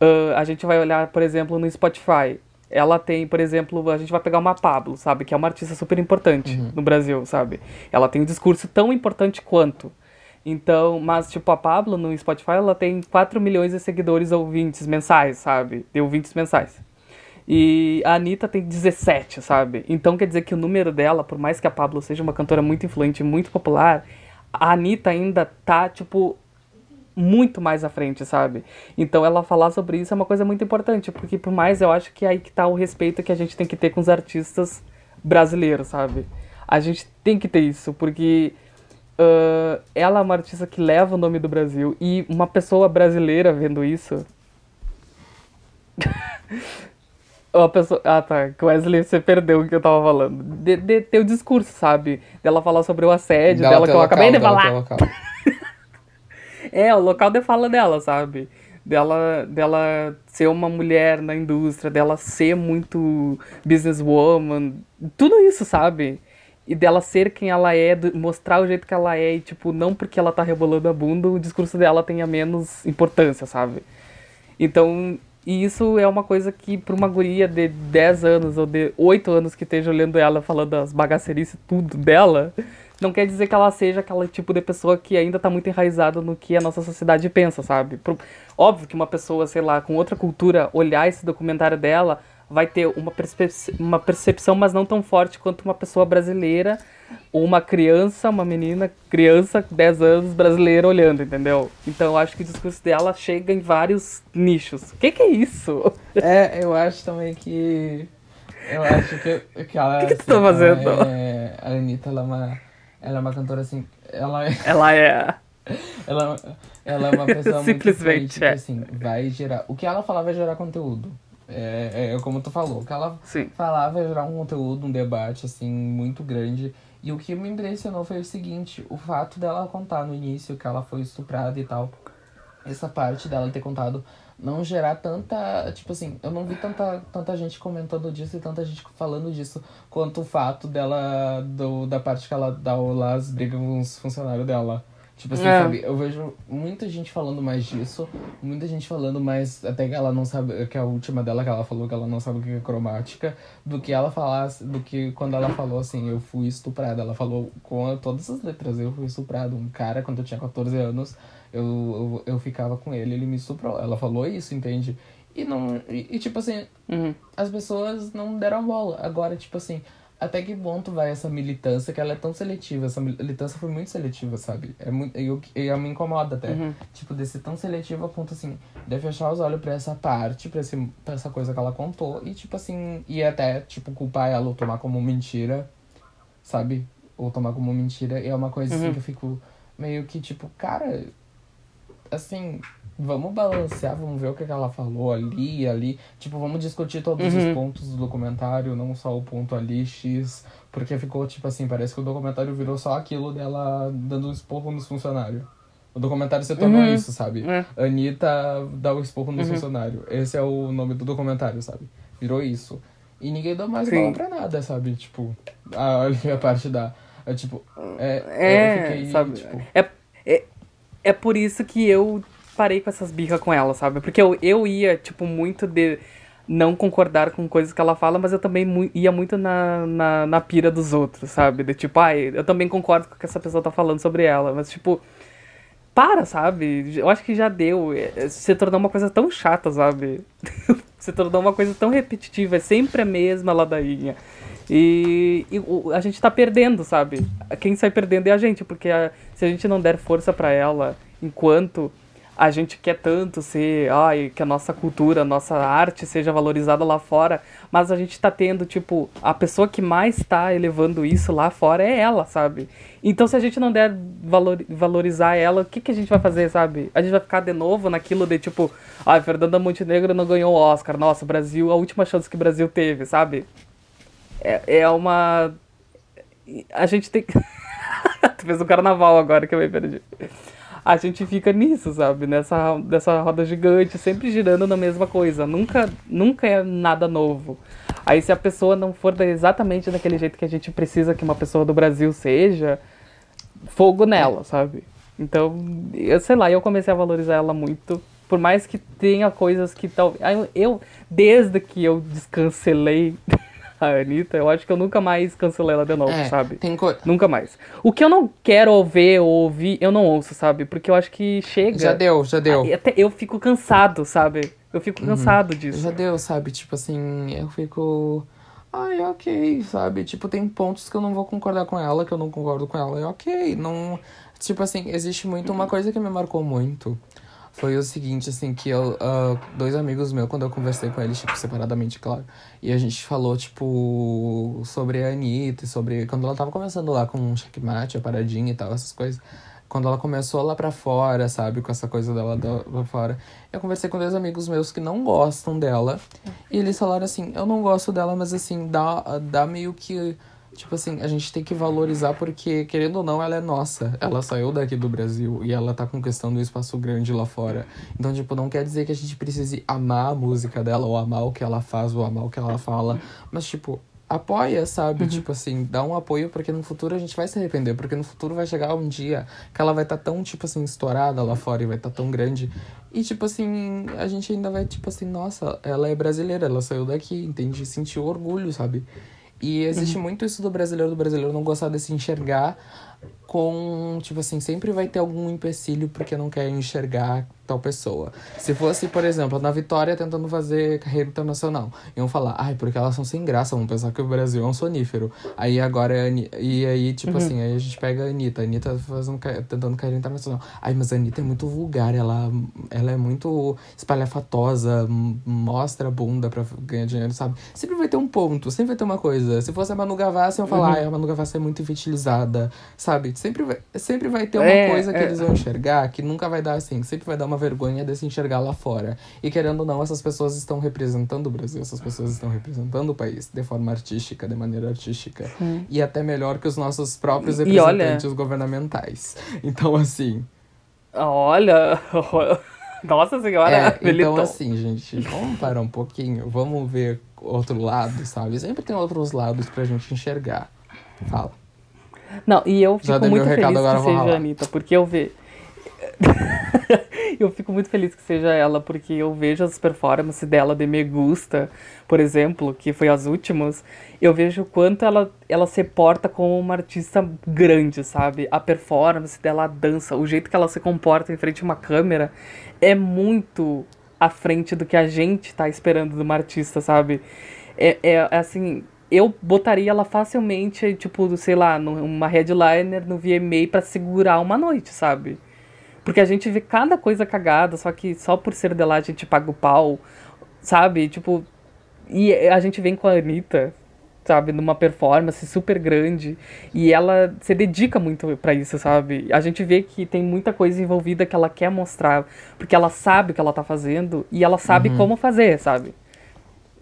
ãh, a gente vai olhar, por exemplo, no Spotify. Ela tem, por exemplo, a gente vai pegar uma Pablo, sabe? Que é uma artista super importante no Brasil, sabe? Ela tem um discurso tão importante quanto. Então, mas, tipo, a Pablo no Spotify, ela tem 4 milhões de seguidores ouvintes mensais, sabe? De ouvintes mensais. E a Anitta tem 17, sabe? Então quer dizer que o número dela, por mais que a Pablo seja uma cantora muito influente, muito popular, a Anitta ainda tá, tipo, muito mais à frente, sabe? Então ela falar sobre isso é uma coisa muito importante, porque por mais eu acho que é aí que tá o respeito que a gente tem que ter com os artistas brasileiros, sabe? A gente tem que ter isso, porque ãh, ela é uma artista que leva o nome do Brasil e uma pessoa brasileira vendo isso. (laughs) Uma pessoa... Ah, tá. Wesley, você perdeu o que eu tava falando. De, de ter o discurso, sabe? Dela falar sobre o assédio Dela que eu local, acabei de falar. (laughs) É, o local de fala dela, sabe? Dela, dela ser uma mulher na indústria, dela ser muito businesswoman, tudo isso, sabe? E dela ser quem ela é, mostrar o jeito que ela é, e tipo, não porque ela tá rebolando a bunda, o discurso dela tenha menos importância, sabe? Então, e isso é uma coisa que pra uma guria de 10 anos ou de 8 anos que esteja olhando ela falando as bagacerices tudo dela, não quer dizer que ela seja aquele tipo de pessoa que ainda tá muito enraizada no que a nossa sociedade pensa, sabe? Pro- Óbvio que uma pessoa, sei lá, com outra cultura, olhar esse documentário dela, vai ter uma, perspe- uma percepção, mas não tão forte quanto uma pessoa brasileira ou uma criança, uma menina, criança, 10 anos, brasileira olhando, entendeu? Então eu acho que o discurso dela chega em vários nichos. O que, que é isso? É, eu acho também que. Eu acho que, que ela. (laughs) que que tu tá fazendo? É, a Anitta, ela é uma. Ela é uma cantora assim. Ela é. (laughs) Ela é. Ela, ela é uma pessoa (laughs) Simplesmente, muito influente, é. assim, vai gerar. O que ela falar vai gerar conteúdo. É, é como tu falou, o que ela Sim. falar vai gerar um conteúdo, um debate, assim, muito grande. E o que me impressionou foi o seguinte, o fato dela contar no início que ela foi estuprada e tal. Essa parte dela ter contado não gerar tanta. Tipo assim, eu não vi tanta, tanta gente comentando disso e tanta gente falando disso quanto o fato dela. Do, da parte que ela dá lá as brigas com os funcionários dela. Tipo assim, É. sabe? Eu vejo muita gente falando mais disso, muita gente falando mais. Até que ela não sabe. Que a última dela que ela falou que ela não sabe o que é cromática, do que ela falasse. Do que quando ela falou assim, eu fui estuprada. Ela falou com todas as letras, eu fui estuprado. Um cara, quando eu tinha 14 anos, eu, eu, eu ficava com ele, ele me estuprou. Ela falou isso, entende? E não. E, e, tipo assim, Uhum. as pessoas não deram bola. Agora, tipo assim, até que ponto vai essa militância que ela é tão seletiva? Essa militância foi muito seletiva, sabe? É muito, e, eu- eu me incomoda até. Uhum. Tipo, de ser tão seletiva a ponto assim, de fechar os olhos pra essa parte, pra, esse, pra essa coisa que ela contou. E tipo assim, e até, tipo, culpar ela ou tomar como mentira, sabe? Ou tomar como mentira. E é uma coisa assim Uhum. que eu fico meio que, tipo, cara, assim, vamos balancear, vamos ver o que que ela falou ali e ali. Tipo, vamos discutir todos Uhum. os pontos do documentário, não só o ponto ali, X. Porque ficou, tipo assim, parece que o documentário virou só aquilo dela dando um esporro nos funcionários. O documentário se tornou Uhum. isso, sabe? É. Anitta dá o esporro nos Uhum. funcionários. Esse é o nome do documentário, sabe? Virou isso. E ninguém deu mais bola pra nada, sabe? Tipo, a, (laughs) a parte da. É, tipo, é, É, eu fiquei, sabe? tipo, É, é, é por isso que eu parei com essas birras com ela, sabe? Porque eu, eu ia, tipo, muito de não concordar com coisas que ela fala, mas eu também mu- ia muito na, na, na pira dos outros, sabe? De tipo, ai, eu também concordo com o que essa pessoa tá falando sobre ela, mas tipo. Para, sabe? Eu acho que já deu. É, Se tornou uma coisa tão chata, sabe? (laughs) Se tornou uma coisa tão repetitiva. É sempre a mesma ladainha. E, e a gente tá perdendo, sabe? Quem sai perdendo é a gente, porque a- se a gente não der força pra ela enquanto a gente quer tanto ser, ai, que a nossa cultura, a nossa arte seja valorizada lá fora, mas a gente tá tendo, tipo, a pessoa que mais tá elevando isso lá fora é ela, sabe? Então se a gente não der valor, valorizar ela, o que, que a gente vai fazer, sabe? A gente vai ficar de novo naquilo de, tipo, ai, Fernanda Montenegro não ganhou o Oscar, nossa, Brasil, a última chance que o Brasil teve, sabe? É, é uma... A gente tem que... (laughs) tu fez o carnaval agora que eu me perdi a gente fica nisso, sabe? Nessa, nessa roda gigante, sempre girando na mesma coisa. Nunca, nunca é nada novo. Aí se a pessoa não for exatamente daquele jeito que a gente precisa que uma pessoa do Brasil seja, fogo nela, sabe? Então, eu sei lá, eu comecei a valorizar ela muito. Por mais que tenha coisas que talvez. Eu, eu, desde que eu descancelei (laughs) (laughs) a Anitta, eu acho que eu nunca mais cancelei ela de novo, É, sabe? tem co... Nunca mais. O que eu não quero ver ou ouvir, eu não ouço, sabe? Porque eu acho que chega. Já deu, já deu. Até eu fico cansado, sabe? Eu fico cansado disso. Já deu, sabe? Tipo assim, eu fico. Ai, ok, sabe? Tipo, tem pontos que eu não vou concordar com ela, que eu não concordo com ela. É ok. Não. Tipo assim, existe muito uma coisa que me marcou muito. Foi o seguinte, assim, que eu, ah, dois amigos meus, quando eu conversei com eles, tipo, separadamente, claro, e a gente falou, tipo, sobre a Anitta, e sobre. Quando ela tava começando lá com o checkmate, a paradinha e tal, essas coisas. Quando ela começou lá pra fora, sabe, com essa coisa dela da- pra fora. Eu conversei com dois amigos meus que não gostam dela. E eles falaram assim: eu não gosto dela, mas assim, dá, dá meio que. Tipo assim, a gente tem que valorizar porque, querendo ou não, ela é nossa. Ela saiu daqui do Brasil e ela tá conquistando um espaço grande lá fora. Então, tipo, não quer dizer que a gente precise amar a música dela, ou amar o que ela faz, ou amar o que ela fala. Mas, tipo, apoia, sabe? Tipo assim, dá um apoio porque no futuro a gente vai se arrepender. Porque no futuro vai chegar um dia que ela vai estar tão, tipo assim, estourada lá fora e vai estar tão grande. E, tipo assim, a gente ainda vai, tipo assim, nossa, ela é brasileira, ela saiu daqui, entende? Sentiu orgulho, sabe? E existe muito isso do brasileiro, do brasileiro não gostar de se enxergar com, tipo assim, sempre vai ter algum empecilho porque não quer enxergar tal pessoa. Se fosse, por exemplo, na Vitória tentando fazer carreira internacional, iam falar, ai, porque elas são sem graça, vão pensar que o Brasil é um sonífero. Aí agora é E aí, tipo assim, aí a gente pega a Anitta, a Anitta fazendo, tentando carreira internacional. Ai, mas a Anitta é muito vulgar, ela, ela é muito espalhafatosa, mostra a bunda pra ganhar dinheiro, sabe? Sempre vai ter um ponto, sempre vai ter uma coisa. Se fosse a Manu Gavassi, eu ia falar, ai, a Manu Gavassi é muito infantilizada, sabe? Sempre vai, sempre vai ter uma É, coisa que é. eles vão enxergar que nunca vai dar assim, sempre vai dar uma vergonha de se enxergar lá fora. E querendo ou não, essas pessoas estão representando o Brasil, essas pessoas estão representando o país de forma artística, de maneira artística. E até melhor que os nossos próprios e olha- representantes governamentais. (laughs) Então, assim. Olha. (laughs) Nossa senhora, É, então assim, gente, vamos parar um pouquinho, vamos ver outro lado, sabe? Sempre tem outros lados pra gente enxergar. Fala. Não, e eu fico muito feliz que seja a. Anitta, porque eu vejo. (laughs) eu fico muito feliz que seja ela, porque eu vejo as performances dela de Me Gusta, por exemplo, que foi as últimas. Eu vejo o quanto ela, ela se porta como uma artista grande, sabe? A performance dela, a dança, o jeito que ela se comporta em frente a uma câmera é muito à frente do que a gente tá esperando de uma artista, sabe? É, é assim, eu botaria ela facilmente, tipo, sei lá, numa headliner no VMA pra segurar uma noite, sabe? Porque a gente vê cada coisa cagada, só que só por ser de lá a gente paga o pau, sabe? Tipo, e a gente vem com a Anitta, sabe, numa performance super grande, e ela se dedica muito pra isso, sabe? A gente vê que tem muita coisa envolvida que ela quer mostrar, porque ela sabe o que ela tá fazendo e ela sabe como fazer, sabe?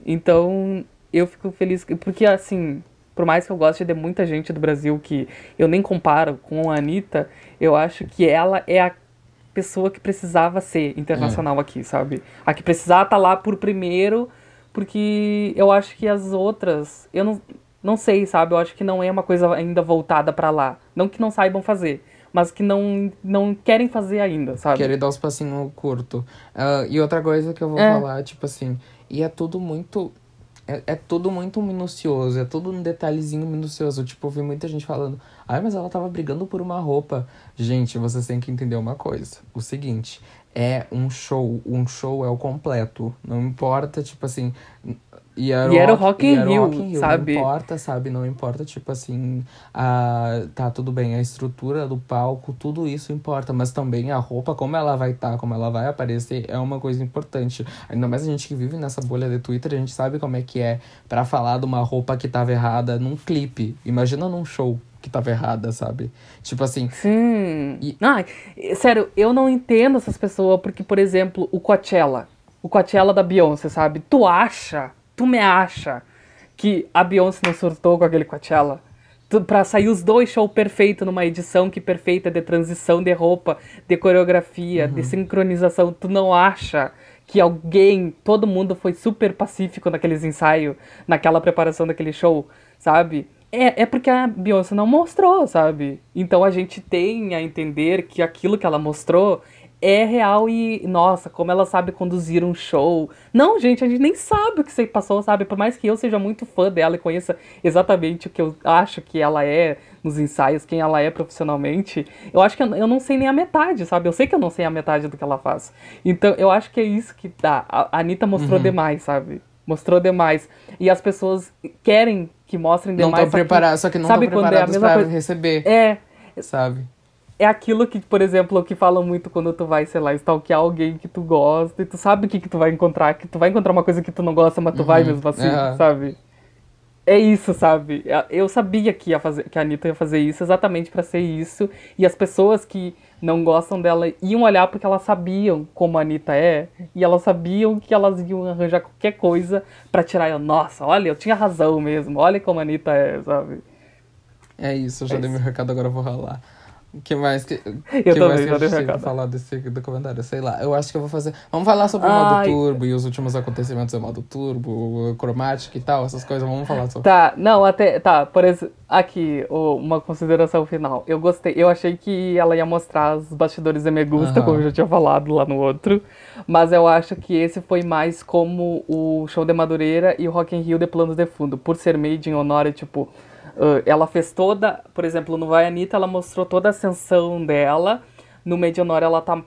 Então, eu fico feliz, que- porque assim, por mais que eu goste de muita gente do Brasil que eu nem comparo com a Anitta, eu acho que ela é a pessoa que precisava ser internacional aqui, sabe? A que precisava estar lá por primeiro, porque eu acho que as outras, eu não, não sei, sabe? Eu acho que não é uma coisa ainda voltada pra lá. Não que não saibam fazer, mas que não, não querem fazer ainda, sabe? Querer dar os passinhos curto. Ah, e outra coisa que eu vou É. falar, tipo assim, e é tudo muito. É, é tudo muito minucioso, é tudo um detalhezinho minucioso. Tipo, eu vi muita gente falando, ai, mas ela tava brigando por uma roupa. Gente, vocês têm que entender uma coisa. O seguinte, é um show. Um show é o completo. Não importa, tipo assim. E era, E era o Rock- in o Rio, Rock in Rio, sabe? Não importa, sabe? Não importa, tipo assim, a, tá tudo bem, a estrutura do palco, tudo isso importa, mas também a roupa, como ela vai estar, como ela vai aparecer, é uma coisa importante. Ainda mais a gente que vive nessa bolha de Twitter, a gente sabe como é que é pra falar de uma roupa que tava errada num clipe. Imagina num show que tava errada, sabe? Tipo assim, Sim. E- Ai, sério, eu não entendo essas pessoas, porque, por exemplo, o Coachella. O Coachella da Beyoncé, sabe? Tu acha, tu me acha que a Beyoncé não surtou com aquele Coachella? Pra sair os dois shows perfeitos numa edição que perfeita de transição de roupa, de coreografia, de sincronização, tu não acha que alguém, todo mundo foi super pacífico naqueles ensaios, naquela preparação daquele show, sabe? É, é porque a Beyoncé não mostrou, sabe? Então a gente tem a entender que aquilo que ela mostrou é real e, nossa, como ela sabe conduzir um show. Não, gente, a gente nem sabe o que você passou, sabe? Por mais que eu seja muito fã dela e conheça exatamente o que eu acho que ela é nos ensaios, quem ela é profissionalmente, eu acho que eu, eu não sei nem a metade, sabe? Eu sei que eu não sei a metade do que ela faz. Então, eu acho que é isso que dá. A Anitta mostrou demais, sabe? Mostrou demais. E as pessoas querem que mostrem não demais. estão preparados, só que não estão é a preparados mesma pra coisa? receber, É, sabe? É aquilo que, por exemplo, que falam muito quando tu vai, sei lá, stalkear alguém que tu gosta e tu sabe o que, que tu vai encontrar, que tu vai encontrar uma coisa que tu não gosta, mas tu vai mesmo assim, é. sabe? É isso, sabe? Eu sabia que, ia fazer, que a Anitta ia fazer isso exatamente pra ser isso. E as pessoas que não gostam dela iam olhar porque elas sabiam como a Anitta é. E elas sabiam que elas iam arranjar qualquer coisa pra tirar ela. Nossa, olha, eu tinha razão mesmo. Olha como a Anitta é, sabe? É isso, eu já É dei isso. meu recado, agora eu vou ralar. O que mais que, que também mais que a dei gente tem recado. que falar desse documentário? Sei lá, eu acho que eu vou fazer... Vamos falar sobre o Ai. modo turbo e os últimos acontecimentos do modo turbo, cromática e tal, essas coisas, vamos falar sobre. Tá, não, até. Tá, por exemplo, aqui, o- uma consideração final. Eu gostei, eu achei que ela ia mostrar os bastidores de Me Gusta, Aham. como eu já tinha falado lá no outro. Mas eu acho que esse foi mais como o show de Madureira e o Rock in Rio de Planos de Fundo. Por ser made in honor, tipo. Ah, ela fez toda. Por exemplo, no Vai Anitta, ela mostrou toda a ascensão dela. No Honor, ela tá,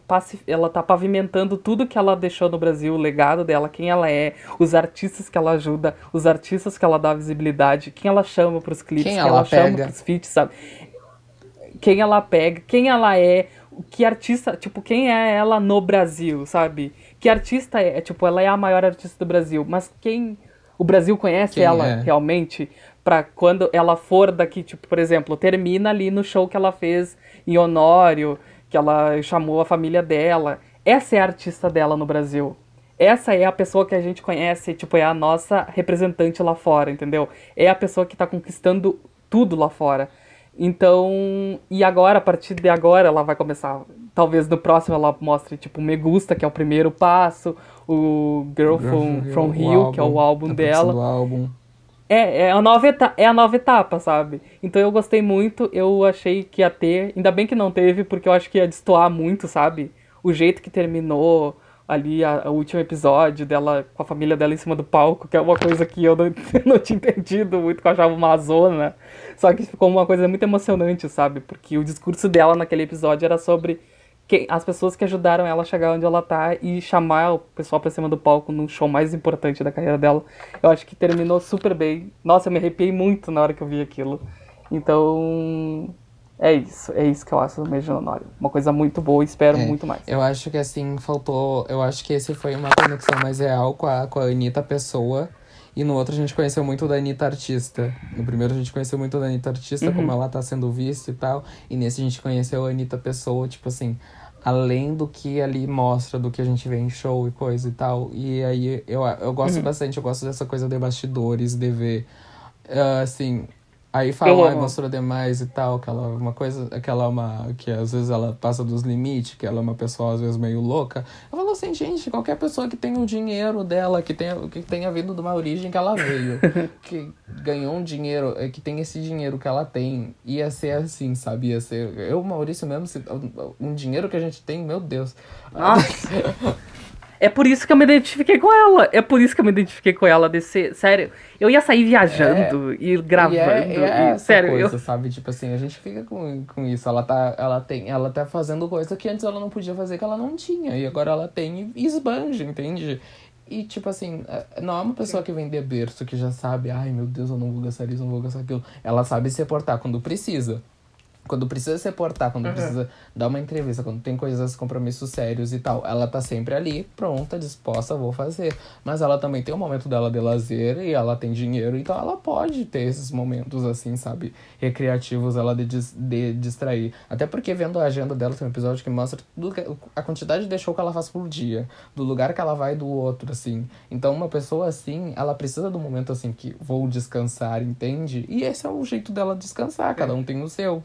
ela tá pavimentando tudo que ela deixou no Brasil, o legado dela, quem ela é, os artistas que ela ajuda, os artistas que ela dá visibilidade, quem ela chama pros clipes, Quem quem, ela ela, chama pros feats, sabe? Quem ela pega, quem ela é, que artista, tipo, quem é ela no Brasil, sabe? Que artista é, tipo, ela é a maior artista do Brasil, mas quem o Brasil conhece Quem ela é? realmente pra quando ela for daqui, tipo, por exemplo, termina ali no show que ela fez em Honório, que ela chamou a família dela. Essa é a artista dela no Brasil. Essa é a pessoa que a gente conhece, tipo, é a nossa representante lá fora, entendeu? É a pessoa que tá conquistando tudo lá fora. Então, e agora, a partir de agora, ela vai começar. Talvez no próximo ela mostre, tipo, Me Gusta, que é o primeiro passo, o Girl from, from o Rio, que é o álbum dela. Álbum. É, é a, nova etapa, é a nova etapa, sabe? Então eu gostei muito, eu achei que ia ter. Ainda bem que não teve, porque eu acho que ia destoar muito, sabe? O jeito que terminou ali o último episódio dela com a família dela em cima do palco, que é uma coisa que eu não, (laughs) não tinha entendido muito, que eu achava uma zona. Só que ficou uma coisa muito emocionante, sabe? Porque o discurso dela naquele episódio era sobre quem, as pessoas que ajudaram ela a chegar onde ela tá e chamar o pessoal pra cima do palco num show mais importante da carreira dela. Eu acho que terminou super bem. Nossa, eu me arrepiei muito na hora que eu vi aquilo. Então, é isso. É isso que eu acho do de Honório. Uma coisa muito boa espero É, muito mais. Eu acho que assim, faltou. Eu acho que esse foi uma conexão mais real com a, com a Anitta pessoa. E no outro a gente conheceu muito da Anitta artista. No primeiro a gente conheceu muito da Anitta artista, como ela tá sendo vista e tal. E nesse a gente conheceu a Anitta pessoa, tipo assim, além do que ali mostra, do que a gente vê em show e coisa e tal. E aí eu, eu gosto bastante, eu gosto dessa coisa de bastidores, de ver. ah, assim. Aí Eu falam, ah, mostrou demais e tal, que ela é uma coisa, que ela é uma. que às vezes ela passa dos limites, que ela é uma pessoa às vezes meio louca. Eu falo assim, gente, qualquer pessoa que tenha o dinheiro dela, que tenha, que tenha vindo de uma origem que ela veio, (laughs) que ganhou um dinheiro, eh, que tem esse dinheiro que ela tem, ia ser assim, sabe? Ia ser. Eu, Maurício mesmo, se- um dinheiro que a gente tem, meu Deus. Nossa. (laughs) É por isso que eu me identifiquei com ela. É por isso que eu me identifiquei com ela. Desse, sério, eu ia sair viajando e gravando. E é, e é e- sério, coisa, eu, sabe? Tipo assim, a gente fica com, com isso. Ela tá, ela, tem, ela tá fazendo coisa que antes ela não podia fazer, que ela não tinha. E agora ela tem e esbanja, entende? E, tipo assim, é- não é uma pessoa que vem de berço, que já sabe, ai meu Deus, eu não vou gastar isso, eu não vou gastar aquilo. Ela sabe se portar quando precisa. Quando precisa se portar, quando precisa dar uma entrevista, quando tem coisas, compromissos sérios e tal, ela tá sempre ali, pronta, disposta, vou fazer. Mas ela também tem o momento dela de lazer e ela tem dinheiro, então ela pode ter esses momentos assim, sabe, recreativos, ela de, dis- de distrair. Até porque vendo a agenda dela, tem um episódio que mostra tudo que- a quantidade de show que ela faz por dia, do lugar que ela vai do outro, assim. Então, uma pessoa assim, ela precisa do momento assim que vou descansar, entende? E esse é o jeito dela descansar, cada um tem o seu.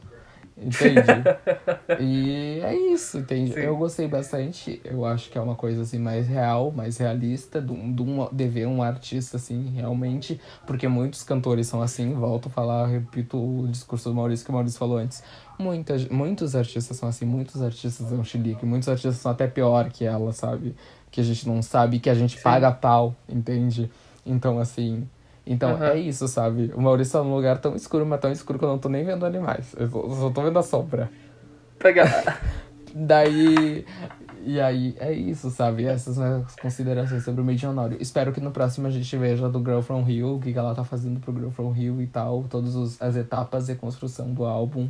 Entende? (laughs) e é isso, entende? Sim. Eu gostei bastante. Eu acho que é uma coisa assim mais real, mais realista, de, um, de, um, de ver um artista assim, realmente. Porque muitos cantores são assim, volto a falar, repito o discurso do Maurício que o Maurício falou antes. Muitas, muitos artistas são assim, muitos artistas são chilique, muitos artistas são até pior que ela, sabe? Que a gente não sabe, que a gente paga pau, entende? Então, assim. Então Aham. é isso, sabe? O Maurício tá num lugar tão escuro, mas tão escuro que eu não tô nem vendo animais. Eu só- tô vendo a sombra. Pegar. (laughs) Daí. E aí, é isso, sabe? Essas são as considerações sobre o Medionório. Espero que no próximo a gente veja do Girl From Hill, o que ela tá fazendo pro Girl From Hill e tal, todas as etapas de construção do álbum.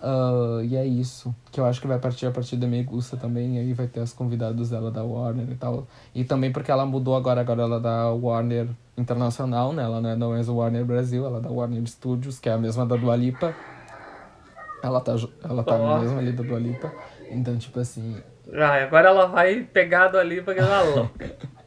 Ah, e é isso. Que eu acho que vai partir a partir da Megusta também, e aí vai ter as convidados dela da Warner e tal. E também porque ela mudou agora, agora ela é da Warner Internacional, né? Ela não é não é o Warner Brasil, ela é da Warner Studios, que é a mesma da Dua Lipa. Ela tá, ela tá Ó. mesmo ali da Dua Lipa. Então, tipo assim, Ai, agora ela vai pegar do ali porque ela é louca. (laughs)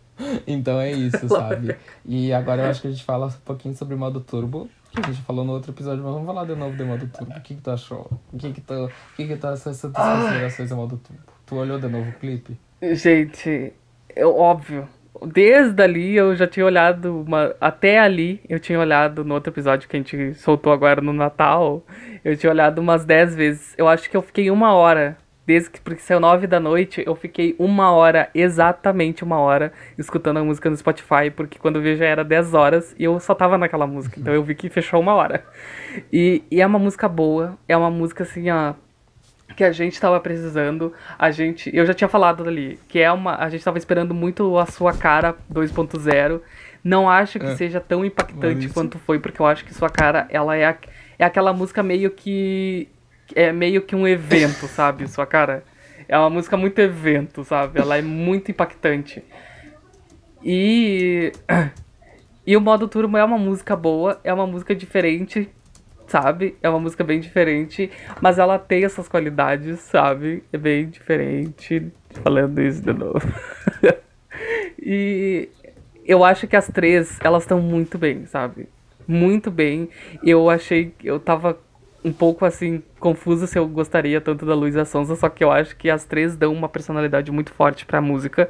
Então é isso, (laughs) sabe? E agora eu acho que a gente fala um pouquinho sobre modo turbo, que a gente falou no outro episódio, mas vamos falar de novo de modo turbo. O que, que tu achou? O que que tu, o que que tu essas tuas considerações de modo turbo? Tu olhou de novo o clipe? Gente, eu, óbvio. Desde ali eu já tinha olhado uma. Até ali eu tinha olhado no outro episódio que a gente soltou agora no Natal. Eu tinha olhado umas 10 vezes. Eu acho que eu fiquei uma hora. Desde que porque saiu 9 da noite, eu fiquei uma hora, exatamente uma hora, escutando a música no Spotify, porque quando eu vi já era 10 horas e eu só tava naquela música. Então eu vi que fechou uma hora. E, e é uma música boa, é uma música assim, ó que a gente tava precisando. A gente, eu já tinha falado ali, que é uma, a gente tava esperando muito a sua cara 2.0. Não acho que É. seja tão impactante quanto foi, porque eu acho que sua cara, ela é, a- é aquela música meio que é meio que um evento, sabe? Sua cara é uma música muito evento, sabe? Ela é muito impactante. E (clears throat) e o modo turbo é uma música boa, é uma música diferente, sabe? É uma música bem diferente, mas ela tem essas qualidades, sabe? É bem diferente. Falando isso de novo. (laughs) e eu acho que as três, elas estão muito bem, sabe? Muito bem. Eu achei, eu tava um pouco assim, confuso se eu gostaria tanto da Luísa Sonza, só que eu acho que as três dão uma personalidade muito forte pra música.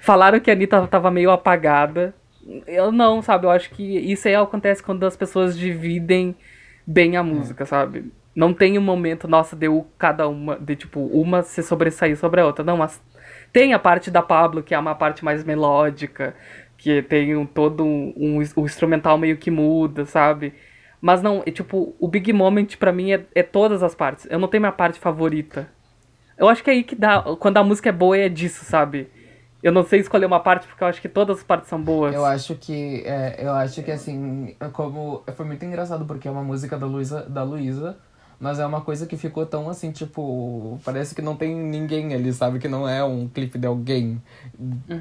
Falaram que a Anitta tava meio apagada. Eu não, sabe? Eu acho que isso aí acontece quando as pessoas dividem bem a música, sabe? Não tem um momento, nossa, deu cada uma, de tipo, uma se sobressair sobre a outra. Não, mas tem a parte da Pablo, que é uma parte mais melódica, que tem um, todo um, um, o instrumental meio que muda, sabe? Mas não, é tipo, o Big Moment pra mim é, é todas as partes. Eu não tenho minha parte favorita. Eu acho que é aí que dá. Quando a música é boa, é disso, sabe? Eu não sei escolher uma parte porque eu acho que todas as partes são boas. Eu acho que, é, eu acho que assim, como. Foi muito engraçado porque é uma música da Luísa, da Luísa, mas é uma coisa que ficou tão assim, tipo, parece que não tem ninguém ali, sabe? Que não é um clipe de alguém,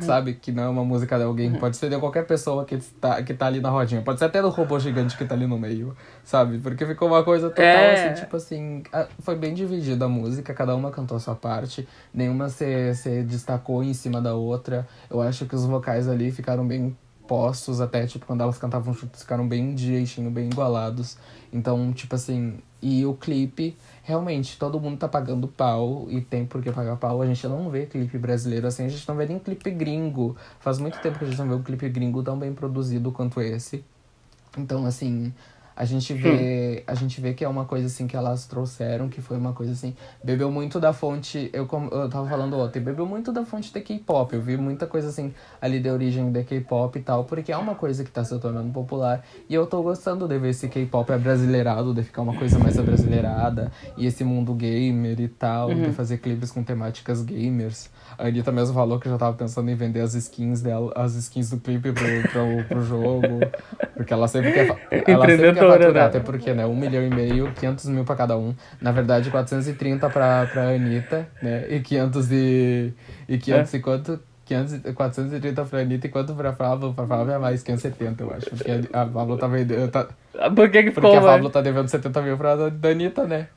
sabe? Que não é uma música de alguém. Pode ser de qualquer pessoa que tá, que tá ali na rodinha. Pode ser até do robô gigante que tá ali no meio, sabe? Porque ficou uma coisa total É. assim, tipo assim, a- foi bem dividida a música, cada uma cantou a sua parte, nenhuma se, se destacou em cima da outra. Eu acho que os vocais ali ficaram bem postos, até tipo quando elas cantavam juntos, ficaram bem direitinho, bem igualados. Então, tipo assim, e o clipe, realmente, todo mundo tá pagando pau e tem por que pagar pau. A gente não vê clipe brasileiro assim, a gente não vê nem clipe gringo. Faz muito tempo que a gente não vê um clipe gringo tão bem produzido quanto esse. Então, assim, a gente vê, a gente vê que é uma coisa assim que elas trouxeram, que foi uma coisa assim, bebeu muito da fonte, eu como eu tava falando ontem, bebeu muito da fonte da K-pop. Eu vi muita coisa assim ali da origem da K-pop e tal, porque é uma coisa que tá se tornando popular e eu tô gostando de ver esse K-pop abrasileirado, de ficar uma coisa mais abrasileirada e esse mundo gamer e tal, de fazer clipes com temáticas gamers. A Anitta mesmo falou que já tava pensando em vender as skins dela, as skins do clipe pro, pro, pro jogo. Porque ela sempre quer, ela sempre quer faturar, né? até porque, né? Um milhão e meio, 500 mil pra cada um. Na verdade, 430 pra, pra Anitta, né? E 500 e... E 500 e quanto? 500, e- 430 pra Anitta e quanto pra Pablo? Pra Pablo é mais 570, eu acho. Porque a Pablo tá vendendo... Tá, Por que que porque ficou, a mano? Pablo tá devendo 70 mil pra Anitta, né?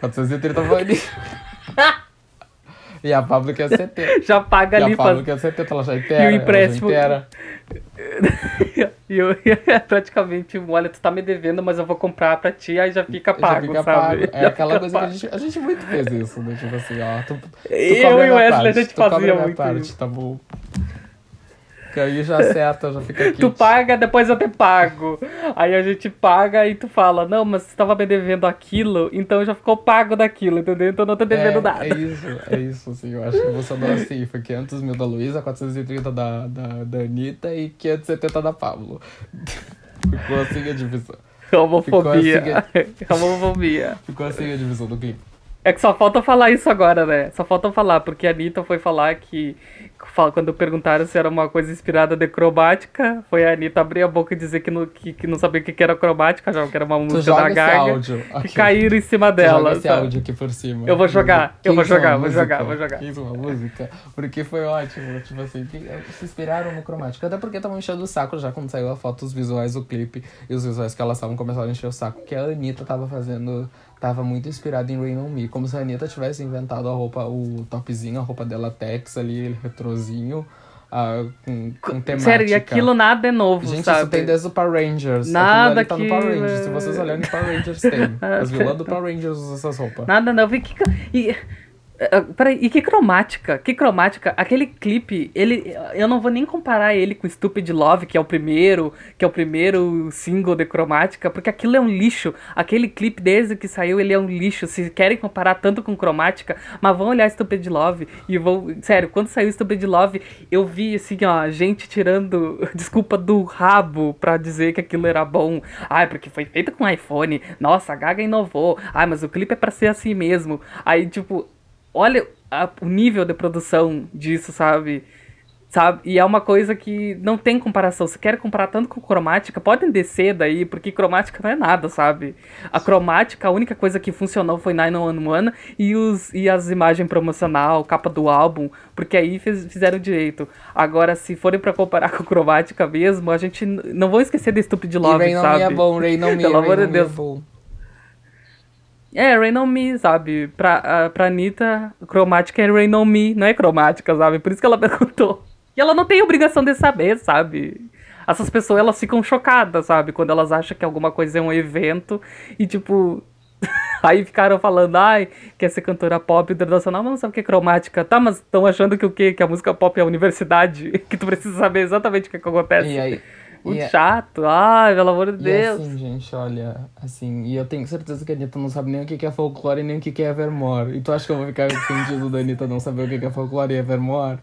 430 pra Anitta. (laughs) e a Pablo quer 70. Já paga E ali a Pablo pra... quer 70, ela já inteira. ela já empréstimo-. (laughs) E eu (laughs) praticamente, olha, tu tá me devendo, mas eu vou comprar pra ti, aí já fica Já pago, fica sabe? pago. É (laughs) Já aquela coisa que a pago. gente, a gente muito fez isso, né? Tipo assim, ó. Tu, tu Eu e o Wesley, a parte, gente tu cobra fazia muito parte, isso. tá bom? Que aí já acerta, já fica aqui. Tu paga, depois eu te pago. Aí a gente paga e tu fala, não, mas você tava me devendo aquilo, então já ficou pago daquilo, entendeu? Então não tô devendo é, nada. É isso, é isso, assim. Eu acho que funcionou assim. Foi 500 mil da Luísa, 430 da, da, da Anitta e 570 da Pablo. (laughs) Ficou assim a divisão. Homofobia. Homofobia. (laughs) Ficou assim a divisão do clipe. É que só falta falar isso agora, né? Só falta falar, porque a Anitta foi falar que. Quando perguntaram se era uma coisa inspirada de cromática, foi a Anitta abrir a boca e dizer que não, que, que não sabia o que que era cromática, já que era uma música da Gaga. áudio. E aqui. caíram em cima dela. esse áudio aqui por cima. Eu vou jogar, eu vou jogar, vou música, jogar, vou jogar. Quis uma música, porque foi ótimo, tipo assim, que- se inspiraram no cromático. Até porque estavam enchendo o saco já quando saiu a foto, os visuais do clipe e os visuais que elas estavam começando a encher o saco, que a Anitta tava fazendo, tava muito inspirada em Rain On Me, como se a Anitta tivesse inventado a roupa, o topzinho, a roupa dela Tex ali, retrozinho, ah, com, com temática. Sério, e aquilo nada é novo, Gente, sabe? isso tem desde o Power Rangers. Nada Aquilo ali tá no Power que- Rangers. Se vocês olharem no Power Rangers, tem. (laughs) As vilãs do Power Rangers usam essas roupas. Nada não, vi que. E, ah, peraí, e que cromática? Que cromática? Aquele clipe, ele. Eu não vou nem comparar ele com Stupid Love, que é o primeiro, que é o primeiro single de cromática, porque aquilo é um lixo. Aquele clipe, desde que saiu, ele é um lixo. Se querem comparar tanto com cromática, mas vão olhar Stupid Love e vão. Sério, quando saiu Stupid Love, eu vi assim, ó, gente tirando (laughs) desculpa do rabo pra dizer que aquilo era bom. Ai, porque foi feito com iPhone. Nossa, a Gaga inovou. Ai, mas o clipe é pra ser assim mesmo. Aí, tipo, olha a- o nível de produção disso, sabe? Sabe? E é uma coisa que não tem comparação. Se quer comparar tanto com cromática, podem descer daí, porque cromática não é nada, sabe? A cromática, a única coisa que funcionou foi 911 e, os, e as imagens promocional, capa do álbum, porque aí fizeram direito. Agora, se forem pra comparar (laughs) com cromática mesmo, a gente não vão esquecer de Stupid E Love, On sabe? Me é bom, Rain (laughs) On Me, Pelo amor de On Deus. é bom. É, Rain On Me, sabe? Pra, a, pra Anitta, cromática é Rain On Me, não é cromática, sabe? Por isso que ela (laughs) perguntou. E ela não tem obrigação de saber, sabe? Essas pessoas, elas ficam chocadas, sabe? Quando elas acham que alguma coisa é um evento e, tipo... (laughs) Aí ficaram falando, ai, quer ser cantora pop internacional, mas não sabe o que é cromática. Tá, mas estão achando que o quê? Que a música pop é a universidade? (laughs) Que tu precisa saber exatamente o que, que acontece. E aí... Muito e é- chato. Ai, pelo amor de E Deus. assim, gente, olha, assim, e eu tenho certeza que a Anitta não sabe nem o que é folclore nem o que é Evermore. E tu acha que eu vou ficar (laughs) ofendido da Anitta não saber o que é folclore e Evermore?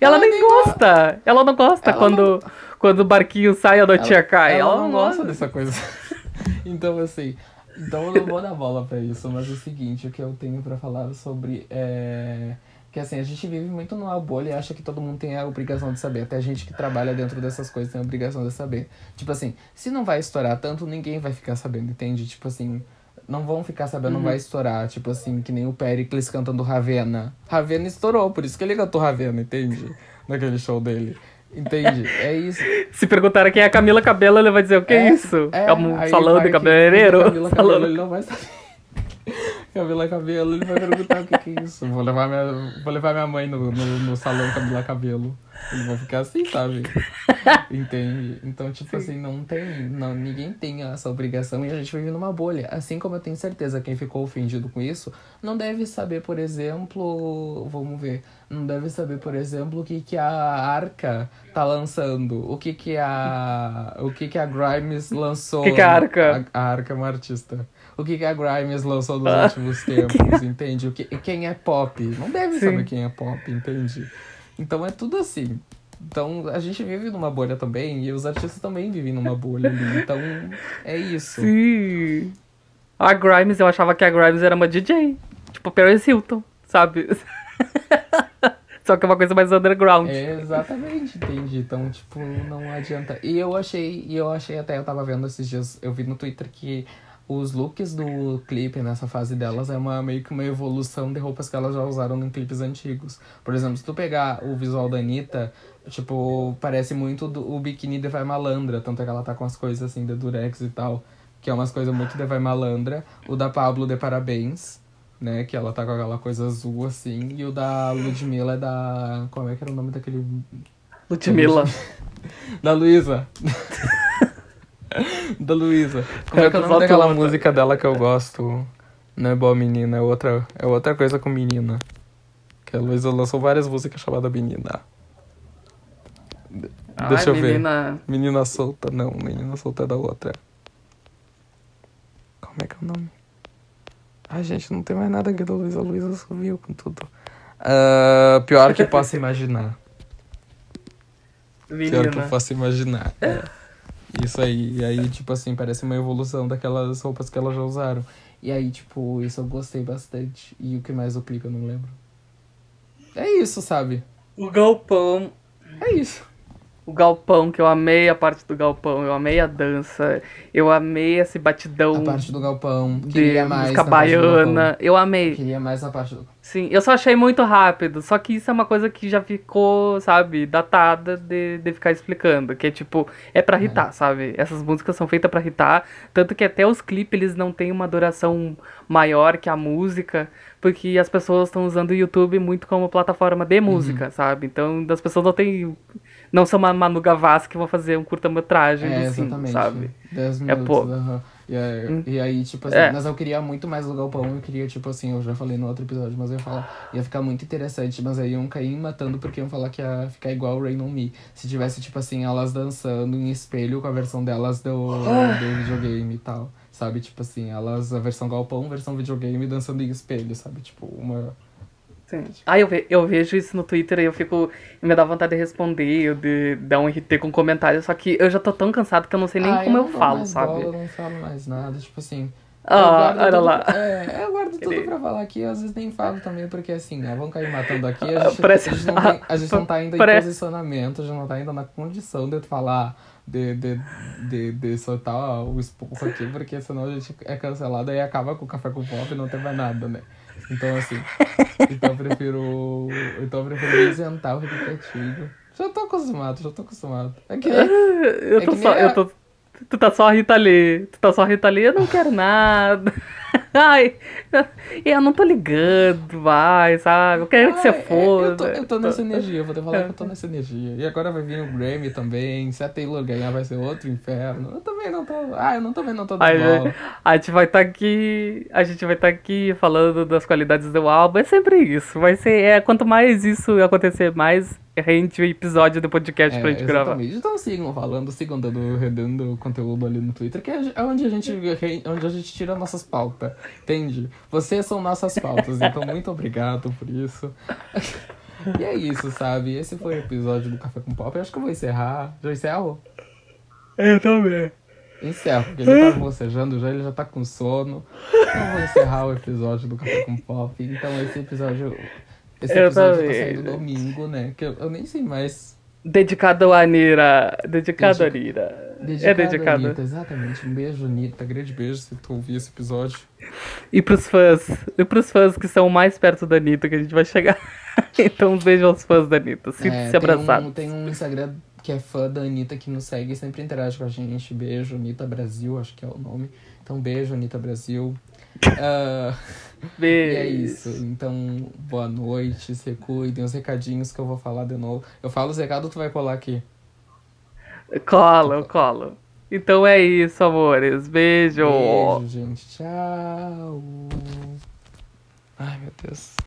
E ela, Ela nem nem gosta. Ela não gosta Ela quando, quando o barquinho sai a notinha cai. Ela, não gosta dessa coisa. (laughs) então, assim, então eu não vou dar bola pra isso, mas é o seguinte, o que eu tenho pra falar sobre é. Que assim, a gente vive muito numa bolha e acha que todo mundo tem a obrigação de saber. Até a gente que trabalha dentro dessas coisas tem a obrigação de saber. Tipo assim, se não vai estourar tanto, ninguém vai ficar sabendo, entende? Tipo assim, não vão ficar sabendo, não vai estourar. Tipo assim, que nem o Pericles cantando Ravena. Ravena estourou, por isso que ele cantou Ravena, entende? (laughs) Naquele show dele. Entende? É isso. Se perguntarem quem é a Camila Cabelo, ele vai dizer o que é, isso? É, um aí salão de cabeleireiro? Camila Cabello, ele não vai saber. Camila Cabelo, ele vai perguntar o que, que é isso. Vou levar minha, vou levar minha mãe no, no, no salão Camila Cabelo. Eles vão ficar assim, sabe? Entende? Então, tipo assim, não tem. Não, ninguém tem essa obrigação e a gente vive numa bolha. Assim como eu tenho certeza quem ficou ofendido com isso não deve saber, por exemplo. Vamos ver. Não deve saber, por exemplo, o que, que a Arca tá lançando. O que, que a. O que, que a Grimes lançou. O que que a Arca? A, a Arca é uma artista. O que, que a Grimes lançou nos últimos (laughs) tempos, entende? O que, quem é pop? Não deve Sim. saber quem é pop, entende? Então é tudo assim. Então a gente vive numa bolha também e os artistas também vivem numa bolha ali. Então é isso. Sim. A Grimes, eu achava que a Grimes era uma DJ. Tipo Paris Hilton, sabe? (laughs) Só que é uma coisa mais underground. É, exatamente, entendi. Então, tipo, não adianta. E eu achei, e eu achei até, eu tava vendo esses dias, eu vi no Twitter que os looks do clipe nessa fase delas é uma meio que uma evolução de roupas que elas já usaram em clipes antigos. Por exemplo, se tu pegar o visual da Anitta, tipo, parece muito do, o biquíni de Vai Malandra, tanto é que ela tá com as coisas assim de durex e tal, que é umas coisas muito de Vai Malandra. O da Pablo de Parabéns, né, que ela tá com aquela coisa azul assim, e o da Ludmilla é da... como é que era o nome daquele Ludmilla. (laughs) da Luísa. (laughs) (laughs) da Luísa. Como é que é o nome daquela tu, música dela que eu (laughs) gosto? Não é boa menina, é outra, é outra coisa com menina. Que a Luísa lançou várias músicas chamadas Menina. De- Ai, Deixa eu ver. menina. Menina solta, não, menina solta é da outra. Como é que é o nome? Ai, gente, não tem mais nada aqui da Luísa. A Luísa sumiu com tudo. Ah, pior que possa (laughs) imaginar. Pior que eu Menina. posso imaginar. É. Isso aí. E aí, tipo assim, parece uma evolução daquelas roupas que elas já usaram. E aí, tipo, isso eu gostei bastante. E o que mais o clipe eu não lembro. É isso, sabe? O galpão. É isso. O galpão, que eu amei a parte do galpão, eu amei a dança, eu amei esse batidão A parte do galpão. de Queria mais. música baiana. Eu amei. Queria mais na parte do. Sim, eu só achei muito rápido. Só que isso é uma coisa que já ficou, sabe, datada de, de ficar explicando. Que é tipo, é pra irritar, sabe? Essas músicas são feitas pra irritar. Tanto que até os clipes eles não têm uma duração maior que a música. Porque as pessoas estão usando o YouTube muito como plataforma de música, sabe? Então as pessoas não têm. Não são uma Manu Gavassi que vão fazer um curta-metragem É, do exatamente. sabe? 10 É minutos. pouco. aham. E, aí, e aí, tipo assim, É. mas eu queria muito mais do galpão. Eu queria, tipo assim, eu já falei no outro episódio, mas eu ia falar, ia ficar muito interessante, mas aí iam cair matando porque iam falar que ia ficar igual o Rain On Me. Se tivesse, tipo assim, elas dançando em espelho com a versão delas do, do (gasps) videogame e tal. Sabe, tipo assim, elas, a versão galpão, versão videogame dançando em espelho, sabe? Tipo, uma. Sim. Ah, eu, ve- eu vejo isso no Twitter e eu fico. Me dá vontade de responder, de dar um RT com comentário, só que eu já tô tão cansado que eu não sei nem Ah, como eu, dou falo, sabe? bola, eu não falo mais nada, tipo assim. Ah, eu olha tudo- lá. É, eu guardo tudo Ele- pra falar aqui, às vezes nem falo também, porque assim, ó, vão cair matando aqui, Ah, a gente, parece- a gente, não, tem- a gente não tá ainda em parece- posicionamento, a gente não tá ainda na condição de falar, de, de, de, de soltar o esporro aqui, porque senão a gente é cancelado e acaba com o café com pop e não tem mais nada, né? Então assim, então eu prefiro. Então eu prefiro isentar, fico quietinho. Já tô acostumado, já tô acostumado. É que Eu É tô que só. Eu tô. Tu tá só a Rita Lee. Tu tá só a Rita Lee, eu não quero nada. (laughs) Ai, (laughs) eu não tô ligando mais, sabe? Eu quero que você é, foda. Eu tô, eu tô nessa (laughs) energia, vou te falar que eu tô nessa energia. E agora vai vir o Grammy também. Se a Taylor ganhar, vai ser outro inferno. Eu também não tô. Ah, eu não também não tô Aí, bola. a gente vai estar aqui, a gente vai estar aqui falando das qualidades do álbum. É sempre isso. Vai ser, é, quanto mais isso acontecer, mais rende o episódio do podcast pra É, gente gravar. exatamente. Então sigam falando, sigam dando, redando conteúdo ali no Twitter, que é onde a gente, onde a gente tira nossas pautas. Entende? Vocês são nossas pautas, então muito obrigado por isso. E é isso, sabe? Esse foi o episódio do Café com Pop. Eu acho que eu vou encerrar. Já encerro? Eu também. Encerro, porque ele tá bocejando já, ele já tá com sono. Então eu vou encerrar o episódio do Café com Pop. Então esse episódio. Esse Eu episódio tá também. saindo domingo, né? Que eu, eu nem sei mais. Dedicado a Anira. Dedicado a Dedica- Anira. Dedicado é dedicado. A Anitta, exatamente. Um beijo, Anitta. Grande beijo se tu ouvir esse episódio. E pros fãs. E pros fãs que são mais perto da Anitta que a gente vai chegar. (laughs) então um beijo aos fãs da Anitta. Sinta-se É, abraçado. um, tem um Instagram que é fã da Anitta, que nos segue e sempre interage com a gente. Beijo, Anitta Brasil, acho que é o nome. Então, beijo, Anitta Brasil. (laughs) (laughs) Ah, e Beijo. é isso. Então, boa noite, se cuidem. Os recadinhos que eu vou falar de novo. Eu falo os recados, tu vai colar aqui. Colo, eu colo. Então é isso, amores. Beijo. Beijo, gente. Tchau. Ai, meu Deus.